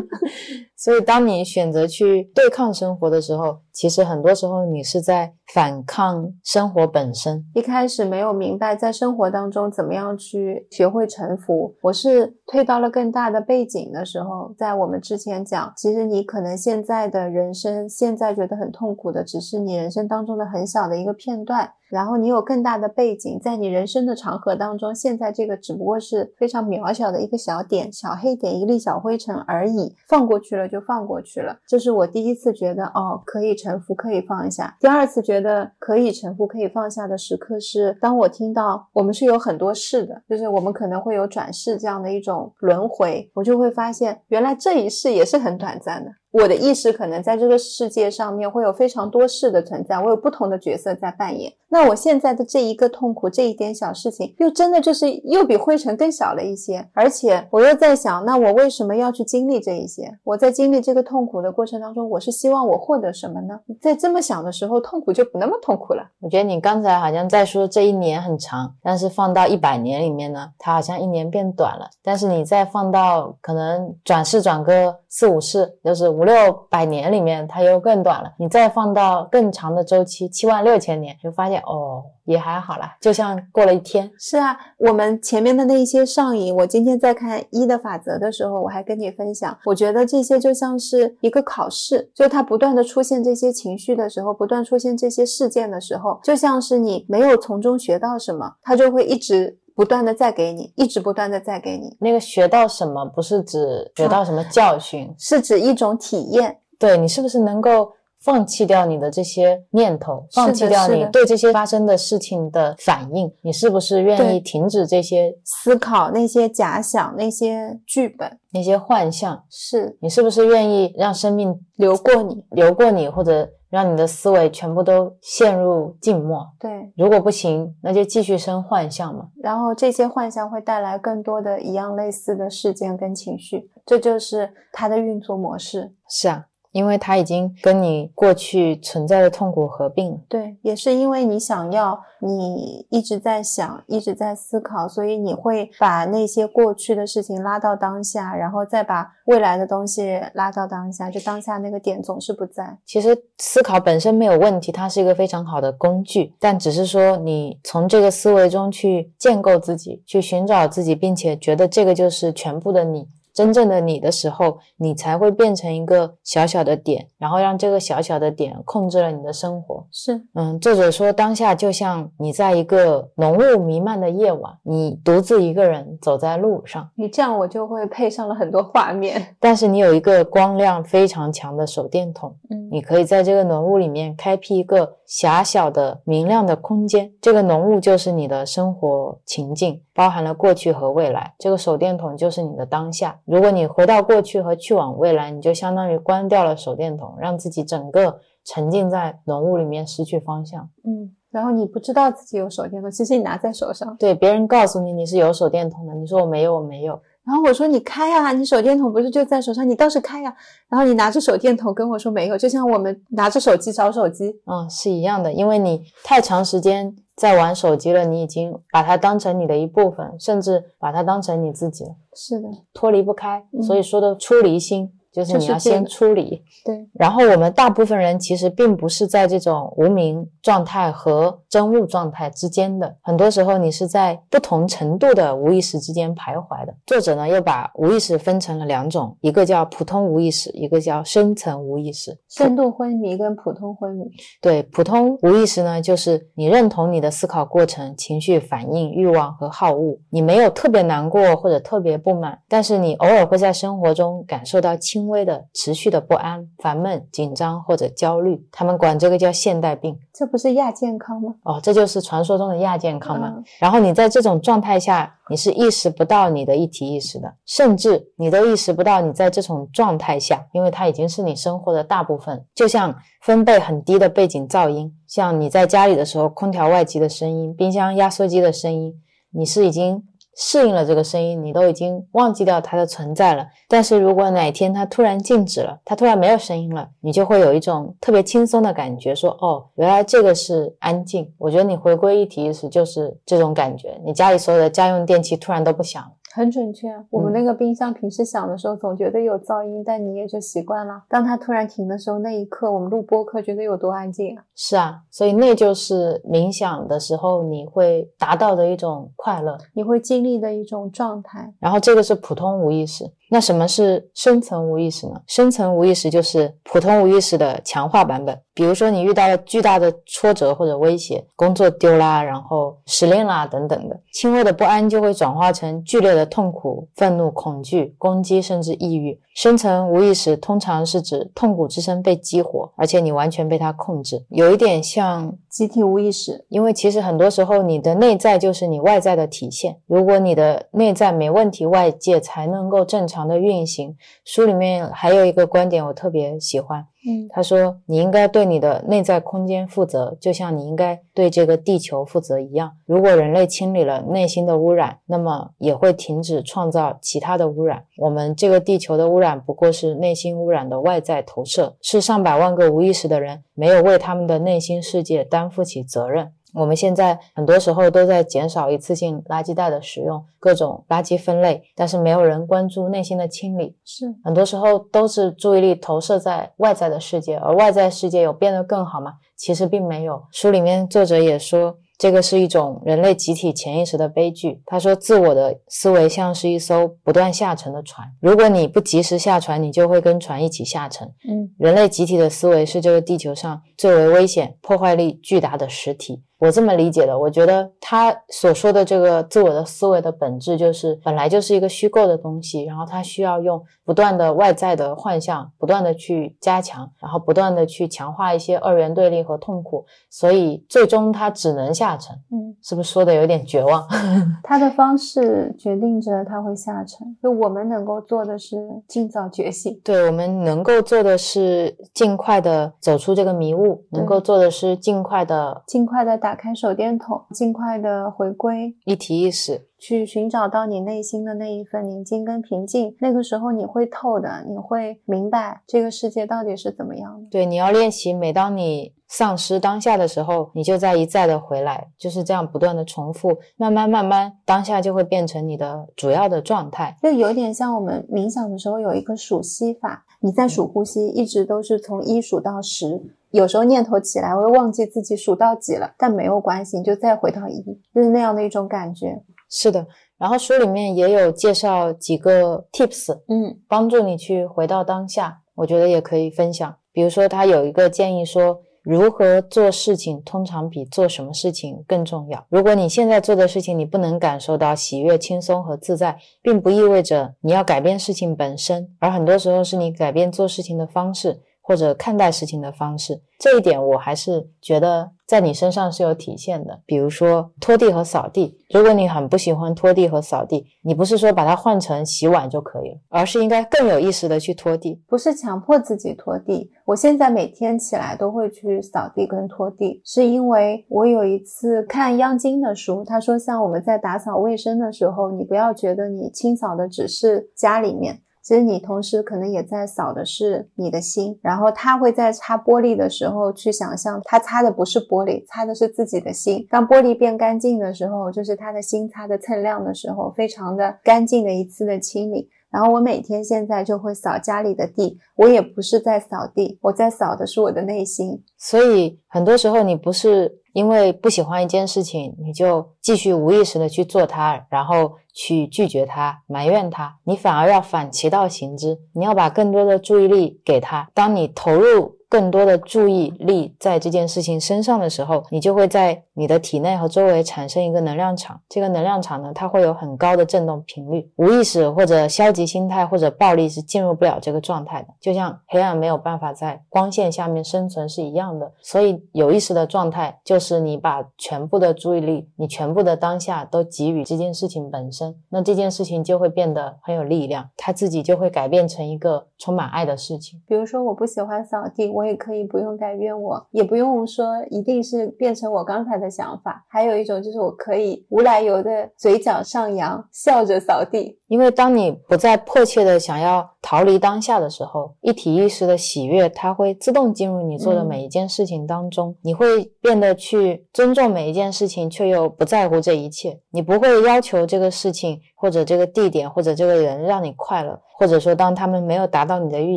[laughs] 所以，当你选择去对抗生活的时候，其实很多时候你是在反抗生活本身。一开始没有明白在生活当中怎么样去学会臣服，我是推到了更大的背景的时候，在我们。之前讲，其实你可能现在的人生，现在觉得很痛苦的，只是你人生当中的很小的一个片段。然后你有更大的背景，在你人生的长河当中，现在这个只不过是非常渺小的一个小点、小黑点、一粒小灰尘而已。放过去了就放过去了。这是我第一次觉得哦，可以臣服，可以放下。第二次觉得可以臣服、可以放下的时刻是，当我听到我们是有很多事的，就是我们可能会有转世这样的一种轮回，我就会发现原来这一世也是很短暂的。我的意识可能在这个世界上面会有非常多事的存在，我有不同的角色在扮演。那我现在的这一个痛苦，这一点小事情，又真的就是又比灰尘更小了一些。而且我又在想，那我为什么要去经历这一些？我在经历这个痛苦的过程当中，我是希望我获得什么呢？在这么想的时候，痛苦就不那么痛苦了。我觉得你刚才好像在说这一年很长，但是放到一百年里面呢，它好像一年变短了。但是你再放到可能转世转个四五世，就是五六百年里面，它又更短了。你再放到更长的周期，七万六千年，就发现哦，也还好啦，就像过了一天。是啊，我们前面的那一些上瘾，我今天在看一的法则的时候，我还跟你分享，我觉得这些就像是一个考试，就它不断的出现这些情绪的时候，不断出现这些事件的时候，就像是你没有从中学到什么，它就会一直不断的再给你，一直不断的再给你，那个学到什么，不是指学到什么教训，是指一种体验。对你是不是能够放弃掉你的这些念头，放弃掉你对这些发生的事情的反应？你是不是愿意停止这些思考那些假想，那些剧本，那些幻象？是你是不是愿意让生命流过你。流过你，或者让你的思维全部都陷入静默？对，如果不行，那就继续生幻象嘛。然后这些幻象会带来更多的一样类似的事件跟情绪，这就是它的运作模式。是啊，因为它已经跟你过去存在的痛苦合并了。对，也是因为你想要，你一直在想，一直在思考，所以你会把那些过去的事情拉到当下，然后再把未来的东西拉到当下，就当下那个点总是不在。其实思考本身没有问题，它是一个非常好的工具，但只是说你从这个思维中去建构自己，去寻找自己，并且觉得这个就是全部的你。真正的你的时候，你才会变成一个小小的点，然后让这个小小的点控制了你的生活。是，嗯，作者说，当下就像你在一个浓雾弥漫的夜晚，你独自一个人走在路上，你这样我就会配上了很多画面。[laughs] 但是你有一个光亮非常强的手电筒，嗯，你可以在这个浓雾里面开辟一个狭小的明亮的空间。这个浓雾就是你的生活情境，包含了过去和未来。这个手电筒就是你的当下。如果你回到过去和去往未来，你就相当于关掉了手电筒，让自己整个沉浸在浓雾里面，失去方向。嗯，然后你不知道自己有手电筒，其实你拿在手上。对，别人告诉你你是有手电筒的，你说我没有，我没有。然后我说你开呀、你手电筒不是就在手上，你倒是开呀、然后你拿着手电筒跟我说没有，就像我们拿着手机找手机。嗯，是一样的，因为你太长时间在玩手机了，你已经把它当成你的一部分，甚至把它当成你自己了，是的，脱离不开。嗯。所以说的出离心，就是你要先就是这个出离。对，然后我们大部分人其实并不是在这种无名状态和真悟状态之间的，很多时候你是在不同程度的无意识之间徘徊的。作者呢又把无意识分成了两种，一个叫普通无意识，一个叫深层无意识。深度昏迷跟普通昏迷。对，普通无意识呢，就是你认同你的思考过程、情绪反应、欲望和好恶，你没有特别难过或者特别不满，但是你偶尔会在生活中感受到轻微的、持续的不安、烦闷、紧张或者焦虑。他们管这个叫现代病。这不是亚健康吗？哦，这就是传说中的亚健康嘛。嗯然后你在这种状态下，你是意识不到你的一体意识的，甚至你都意识不到你在这种状态下，因为它已经是你生活的大部分。就像分贝很低的背景噪音，像你在家里的时候，空调外机的声音、冰箱压缩机的声音，你是已经适应了这个声音，你都已经忘记掉它的存在了。但是如果哪天它突然静止了，它突然没有声音了，你就会有一种特别轻松的感觉，说哦，原来这个是安静。我觉得你回归一体意识就是这种感觉，你家里所有的家用电器突然都不响了。很准确。我们那个冰箱平时响的时候，总觉得有噪音，但你也就习惯了。当它突然停的时候，那一刻我们录播课觉得有多安静啊！是啊，所以那就是冥想的时候你会达到的一种快乐。你会经历的一种状态。然后这个是普通无意识。那什么是深层无意识呢？深层无意识就是普通无意识的强化版本。比如说你遇到了巨大的挫折或者威胁，工作丢啦，然后失恋啦等等的，轻微的不安就会转化成剧烈的痛苦、愤怒、恐惧、攻击，甚至抑郁。深层无意识通常是指痛苦之声被激活，而且你完全被它控制，有一点像集体无意识。因为其实很多时候你的内在就是你外在的体现。如果你的内在没问题，外界才能够正常的运行。书里面还有一个观点我特别喜欢。嗯，他说：“你应该对你的内在空间负责，就像你应该对这个地球负责一样。如果人类清理了内心的污染，那么也会停止创造其他的污染。我们这个地球的污染不过是内心污染的外在投射，是上百万个无意识的人没有为他们的内心世界担负起责任。”我们现在很多时候都在减少一次性垃圾袋的使用，各种垃圾分类，但是没有人关注内心的清理。是很多时候都是注意力投射在外在的世界，而外在世界有变得更好吗？其实并没有。书里面作者也说。这个是一种人类集体潜意识的悲剧。他说，自我的思维像是一艘不断下沉的船，如果你不及时下船，你就会跟船一起下沉。嗯，人类集体的思维是这个地球上最为危险、破坏力巨大的实体。我这么理解的。我觉得他所说的这个自我的思维的本质，就是本来就是一个虚构的东西，然后他需要用不断的外在的幻象，不断的去加强，然后不断的去强化一些二元对立和痛苦，所以最终它只能下沉。嗯，是不是说的有点绝望？[laughs] 他的方式决定着他会下沉。就我们能够做的是尽早觉醒。对我们能够做的是尽快的走出这个迷雾，能够做的是尽快的尽快的打开手电筒，尽快的回归一体意识。去寻找到你内心的那一份宁静跟平静，那个时候你会透的，你会明白这个世界到底是怎么样的。对，你要练习，每当你丧失当下的时候，你就在一再的回来，就是这样不断的重复，慢慢慢慢，当下就会变成你的主要的状态。就有点像我们冥想的时候有一个数息法，你在数呼吸，一直都是从一数到十，有时候念头起来会忘记自己数到几了，但没有关系，你就再回到一，就是那样的一种感觉。是的，然后书里面也有介绍几个 tips，嗯帮助你去回到当下，我觉得也可以分享。比如说，他有一个建议说，如何做事情通常比做什么事情更重要。如果你现在做的事情你不能感受到喜悦、轻松和自在，并不意味着你要改变事情本身，而很多时候是你改变做事情的方式或者看待事情的方式。这一点我还是觉得在你身上是有体现的。比如说拖地和扫地，如果你很不喜欢拖地和扫地，你不是说把它换成洗碗就可以了，而是应该更有意识的去拖地。不是强迫自己拖地。我现在每天起来都会去扫地跟拖地，是因为我有一次看央金的书，他说像我们在打扫卫生的时候，你不要觉得你清扫的只是家里面。其实你同时可能也在扫的是你的心，然后他会在擦玻璃的时候去想象，他擦的不是玻璃，擦的是自己的心。当玻璃变干净的时候，就是他的心擦的锃亮的时候，非常的干净的一次的清理。然后我每天现在就会扫家里的地，我也不是在扫地，我在扫的是我的内心。所以很多时候你不是因为不喜欢一件事情，你就继续无意识的去做它，然后去拒绝它、埋怨它，你反而要反其道行之，你要把更多的注意力给它。当你投入更多的注意力在这件事情身上的时候，你就会在你的体内和周围产生一个能量场。这个能量场呢，它会有很高的振动频率。无意识或者消极心态或者暴力是进入不了这个状态的，就像黑暗没有办法在光线下面生存是一样的。所以有意识的状态就是你把全部的注意力、你全部的当下都给予这件事情本身，那这件事情就会变得很有力量，它自己就会改变成一个充满爱的事情。比如说，我不喜欢扫地，我也可以不用改变我，也不用说一定是变成我刚才的想法。还有一种就是我可以无来由的嘴角上扬，笑着扫地。因为当你不再迫切的想要逃离当下的时候，一体意识的喜悦，它会自动进入你做的每一件事情当中。你会变得去尊重每一件事情，却又不在乎这一切。你不会要求这个事情或者这个地点或者这个人让你快乐，或者说当他们没有达到你的预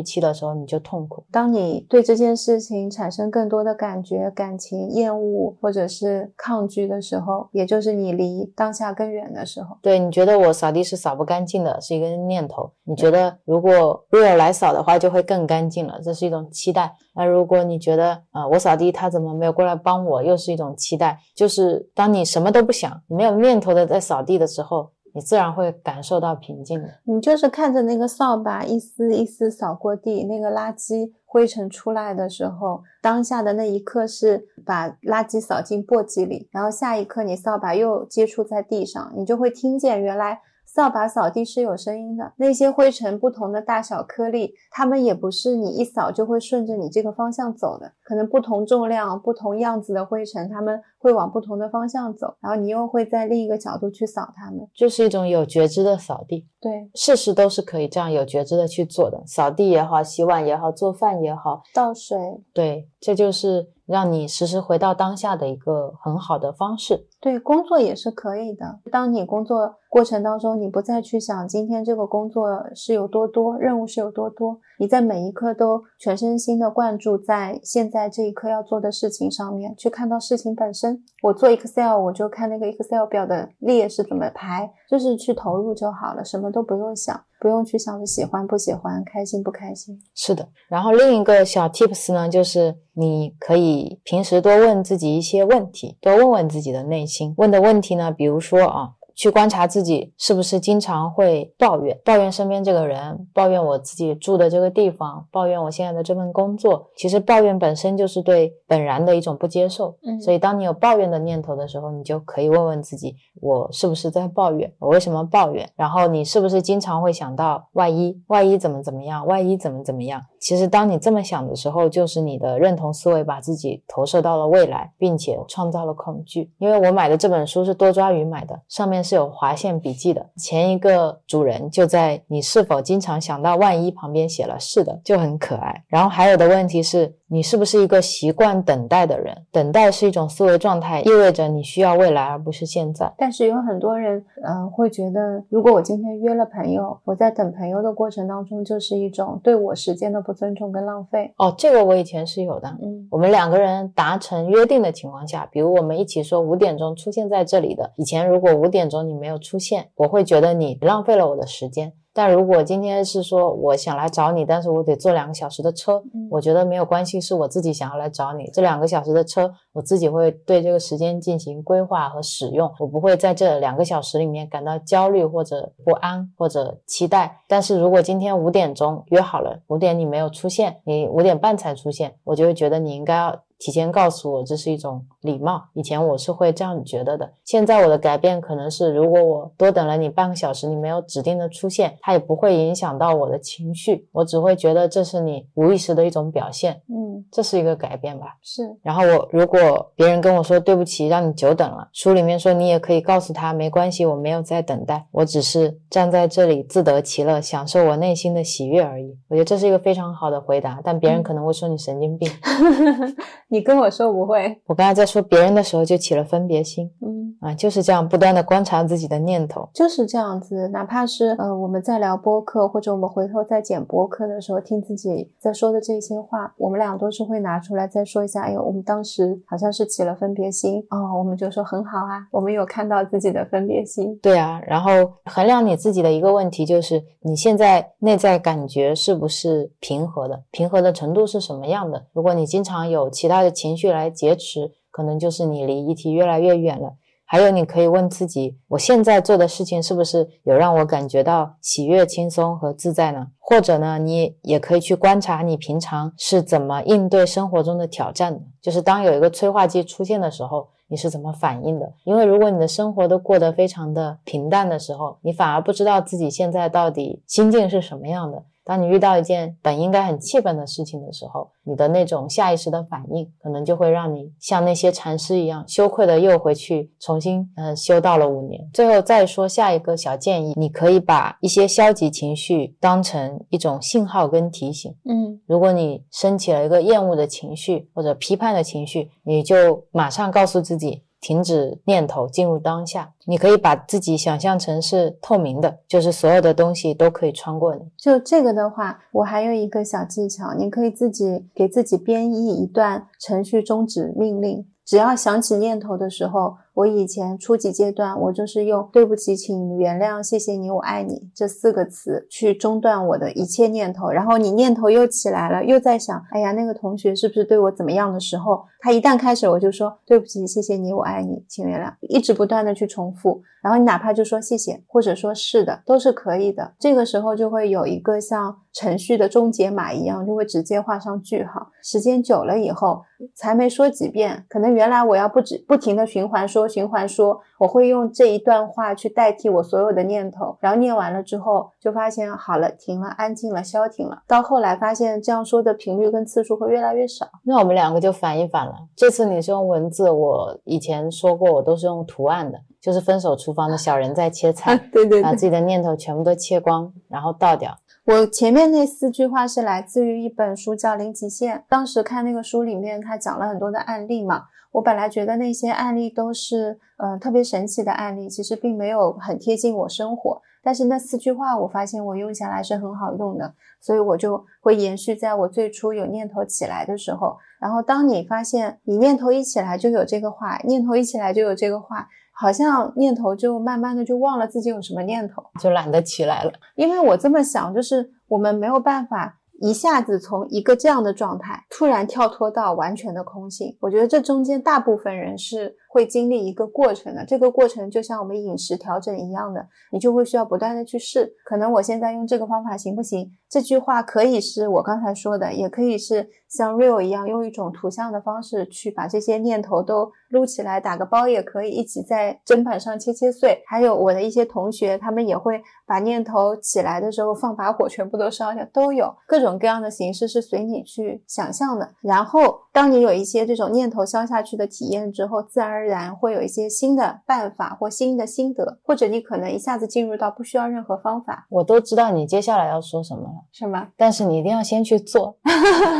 期的时候，你就痛苦。当你对这件事情产生更多的感觉、感情、厌恶或者是抗拒的时候，也就是你离当下更远的时候。对你觉得我扫地是扫不干净的，是一个念头。你觉得如果若有来扫的话，就会更干净了，这是一种期待。那如果你觉得啊、呃我扫地他怎么没有过来帮我，又是一种期待。就是当你什么都不想，没有念头的在扫地的时候，你自然会感受到平静的。你就是看着那个扫把一丝一丝扫过地，那个垃圾灰尘出来的时候，当下的那一刻是把垃圾扫进簸箕里，然后下一刻你扫把又接触在地上，你就会听见原来。扫把扫地是有声音的，那些灰尘不同的大小颗粒，它们也不是你一扫就会顺着你这个方向走的，可能不同重量、不同样子的灰尘，它们会往不同的方向走，然后你又会在另一个角度去扫它们，就是一种有觉知的扫地。对，事事都是可以这样有觉知的去做的，扫地也好，洗碗也好，做饭也好，倒水，对，这就是让你时时回到当下的一个很好的方式。对，工作也是可以的。当你工作过程当中，你不再去想今天这个工作是有多多，任务是有多多，你在每一刻都全身心的灌注在现在在这一刻要做的事情上面，去看到事情本身。我做 Excel，我就看那个 Excel 表的列是怎么排，就是去投入就好了，什么都不用想，不用去想着喜欢不喜欢，开心不开心。是的。然后另一个小 Tips 呢，就是你可以平时多问自己一些问题，多问问自己的内心。问的问题呢，比如说啊。去观察自己是不是经常会抱怨，抱怨身边这个人，抱怨我自己住的这个地方，抱怨我现在的这份工作。其实抱怨本身就是对本然的一种不接受。嗯，所以当你有抱怨的念头的时候，你就可以问问自己：我是不是在抱怨？我为什么抱怨？然后你是不是经常会想到万一，万一怎么怎么样，万一怎么怎么样？其实当你这么想的时候，就是你的认同思维把自己投射到了未来，并且创造了恐惧。因为我买的这本书是多抓鱼买的，上面是有划线笔记的。前一个主人就在“你是否经常想到万一”旁边写了“是的”，就很可爱。然后还有的问题是。你是不是一个习惯等待的人？等待是一种思维状态，意味着你需要未来而不是现在。但是有很多人，嗯，会觉得，如果我今天约了朋友，我在等朋友的过程当中，就是一种对我时间的不尊重跟浪费。哦，这个我以前是有的。嗯，我们两个人达成约定的情况下，比如我们一起说五点钟出现在这里的，以前如果五点钟你没有出现，我会觉得你浪费了我的时间。但如果今天是说我想来找你，但是我得坐两个小时的车，我觉得没有关系，是我自己想要来找你。这两个小时的车，我自己会对这个时间进行规划和使用，我不会在这两个小时里面感到焦虑或者不安或者期待。但是如果今天五点钟约好了，五点你没有出现，你五点半才出现，我就会觉得你应该要。提前告诉我，这是一种礼貌。以前我是会这样觉得的，现在我的改变可能是，如果我多等了你半个小时，你没有指定的出现，它也不会影响到我的情绪，我只会觉得这是你无意识的一种表现。嗯，这是一个改变吧？是。然后我如果别人跟我说对不起，让你久等了，书里面说你也可以告诉他没关系，我没有在等待，我只是站在这里自得其乐，享受我内心的喜悦而已。我觉得这是一个非常好的回答，但别人可能会说你神经病。[laughs] 你跟我说不会，我刚才在说别人的时候就起了分别心，嗯啊，就是这样不断的观察自己的念头，就是这样子。哪怕是呃我们在聊播客，或者我们回头在剪播客的时候，听自己在说的这些话，我们俩都是会拿出来再说一下。哎呦，我们当时好像是起了分别心哦，我们就说很好啊，我们有看到自己的分别心。对啊，然后衡量你自己的一个问题就是你现在内在感觉是不是平和的，平和的程度是什么样的？如果你经常有其他。的情绪来劫持，可能就是你离议题越来越远了。还有，你可以问自己：我现在做的事情是不是有让我感觉到喜悦、轻松和自在呢？或者呢，你也可以去观察你平常是怎么应对生活中的挑战的。就是当有一个催化剂出现的时候，你是怎么反应的？因为如果你的生活都过得非常的平淡的时候，你反而不知道自己现在到底心境是什么样的。当你遇到一件本应该很气愤的事情的时候，你的那种下意识的反应，可能就会让你像那些禅师一样，羞愧的又回去重新嗯修道了五年。最后再说下一个小建议，你可以把一些消极情绪当成一种信号跟提醒。嗯，如果你升起了一个厌恶的情绪或者批判的情绪，你就马上告诉自己。停止念头，进入当下。你可以把自己想象成是透明的，就是所有的东西都可以穿过你。就这个的话，我还有一个小技巧，你可以自己给自己编译一段程序终止命令。只要想起念头的时候，我以前初级阶段，我就是用“对不起，请原谅，谢谢你，我爱你”这四个词去中断我的一切念头。然后你念头又起来了，又在想：“哎呀，那个同学是不是对我怎么样的时候？”他一旦开始，我就说：“对不起，谢谢你，我爱你，请原谅。”一直不断的去重复。然后你哪怕就说谢谢，或者说是的，都是可以的。这个时候就会有一个像程序的终结码一样，就会直接画上句号。时间久了以后，才没说几遍，可能原来我要不止不停的循环说，循环说，我会用这一段话去代替我所有的念头。然后念完了之后，就发现好了，停了，安静了，消停了。到后来发现这样说的频率跟次数会越来越少。那我们两个就反一反了。这次你是用文字，我以前说过，我都是用图案的。就是分手厨房的小人在切菜，[laughs] 对对，把自己的念头全部都切光，然后倒掉。我前面那四句话是来自于一本书叫《零极限》，当时看那个书里面，他讲了很多的案例嘛。我本来觉得那些案例都是呃特别神奇的案例，其实并没有很贴近我生活。但是那四句话，我发现我用下来是很好用的，所以我就会延续在我最初有念头起来的时候。然后当你发现你念头一起来就有这个话，念头一起来就有这个话。好像念头就慢慢的就忘了自己有什么念头，就懒得起来了。因为我这么想，就是我们没有办法一下子从一个这样的状态突然跳脱到完全的空性。我觉得这中间大部分人是。会经历一个过程的，这个过程就像我们饮食调整一样的，你就会需要不断的去试。可能我现在用这个方法行不行？这句话可以是我刚才说的，也可以是像 real 一样，用一种图像的方式去把这些念头都撸起来，打个包也可以，一起在砧板上切切碎。还有我的一些同学，他们也会把念头起来的时候放把火，全部都烧掉，都有各种各样的形式是随你去想象的。然后当你有一些这种念头消下去的体验之后，自然然会有一些新的办法或新的心得，或者你可能一下子进入到不需要任何方法。我都知道你接下来要说什么了，是吗？但是你一定要先去做。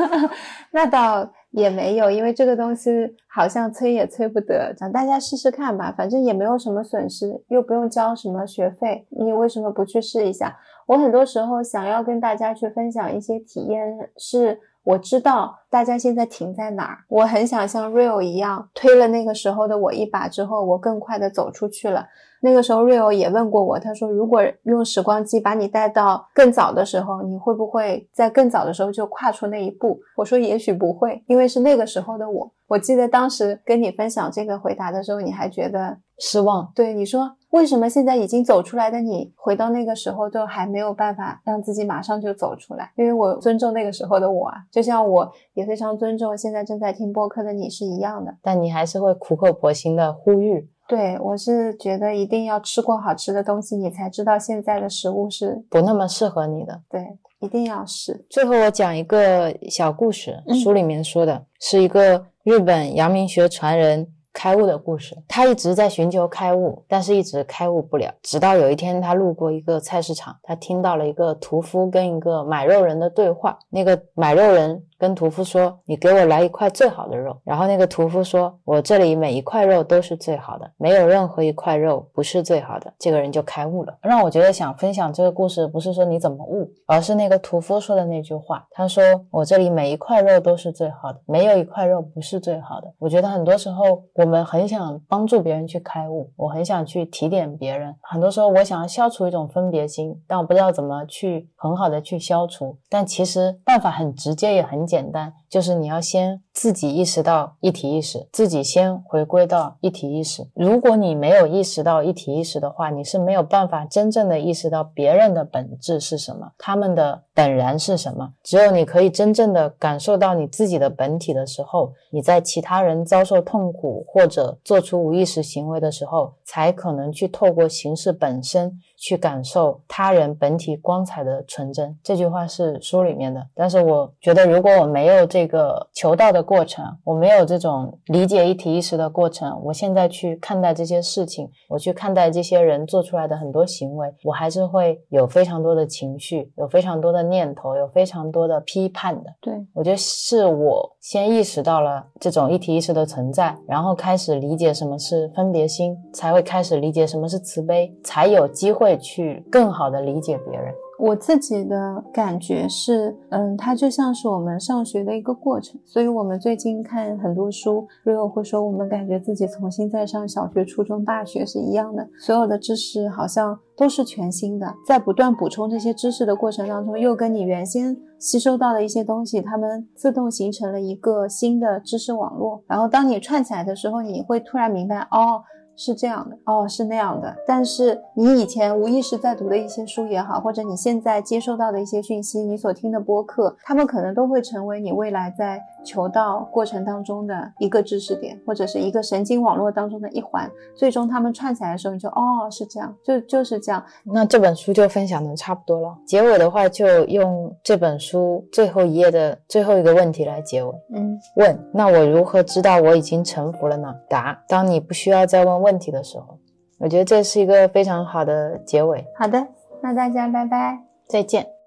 [laughs] 那倒也没有，因为这个东西好像催也催不得，让大家试试看吧，反正也没有什么损失，又不用交什么学费，你为什么不去试一下？我很多时候想要跟大家去分享一些体验是。我知道大家现在停在哪儿，我很想像 Real 一样推了那个时候的我一把之后，我更快的走出去了。那个时候 Real 也问过我，他说如果用时光机把你带到更早的时候，你会不会在更早的时候就跨出那一步？我说也许不会，因为是那个时候的我。我记得当时跟你分享这个回答的时候，你还觉得失望。对，你说为什么现在已经走出来的你，回到那个时候都还没有办法让自己马上就走出来？因为我尊重那个时候的我啊，就像我也非常尊重现在正在听播客的你是一样的。但你还是会苦口婆心的呼吁。对我是觉得一定要吃过好吃的东西，你才知道现在的食物是不那么适合你的。对，一定要试。最后我讲一个小故事，书里面说的是一个。日本阳明学传人开悟的故事，他一直在寻求开悟，但是一直开悟不了。直到有一天，他路过一个菜市场，他听到了一个屠夫跟一个买肉人的对话。那个买肉人。跟屠夫说：“你给我来一块最好的肉。”然后那个屠夫说：“我这里每一块肉都是最好的，没有任何一块肉不是最好的。”这个人就开悟了。让我觉得想分享这个故事，不是说你怎么悟，而是那个屠夫说的那句话。他说：“我这里每一块肉都是最好的，没有一块肉不是最好的。”我觉得很多时候我们很想帮助别人去开悟，我很想去提点别人。很多时候我想要消除一种分别心，但我不知道怎么去很好的去消除。但其实办法很直接，也很。简简单，就是你要先自己意识到一体意识，自己先回归到一体意识。如果你没有意识到一体意识的话，你是没有办法真正的意识到别人的本质是什么，他们的本然是什么。只有你可以真正的感受到你自己的本体的时候，你在其他人遭受痛苦或者做出无意识行为的时候，才可能去透过形式本身。去感受他人本体光彩的纯真，这句话是书里面的。但是我觉得，如果我没有这个求道的的过程，我没有这种理解一体意识的过程，我现在去看待这些事情，我去看待这些人做出来的很多行为，我还是会有非常多的情绪，有非常多的念头，有非常多的批判的。对我觉得是我先意识到了这种一体意识的存在，然后开始理解什么是分别心，才会开始理解什么是慈悲，才有机会。去更好的理解别人。我自己的感觉是，嗯，它就像是我们上学的一个过程。所以，我们最近看很多书，Rio 会说，我们感觉自己重新在上小学、初中、大学是一样的，所有的知识好像都是全新的，在不断补充这些知识的过程当中，又跟你原先吸收到的一些东西，它们自动形成了一个新的知识网络。然后，当你串起来的时候，你会突然明白，哦。是这样的哦，是那样的。但是你以前无意识在读的一些书也好，或者你现在接收到的一些讯息，你所听的播客，他们可能都会成为你未来在求道过程当中的一个知识点，或者是一个神经网络当中的一环。最终他们串起来的时候，你就哦，是这样，就就是这样。那这本书就分享的差不多了。结尾的话，就用这本书最后一页的最后一个问题来结尾。嗯，问：那我如何知道我已经臣服了呢？答：当你不需要再问。问题的时候，我觉得这是一个非常好的结尾。好的，那大家拜拜，再见。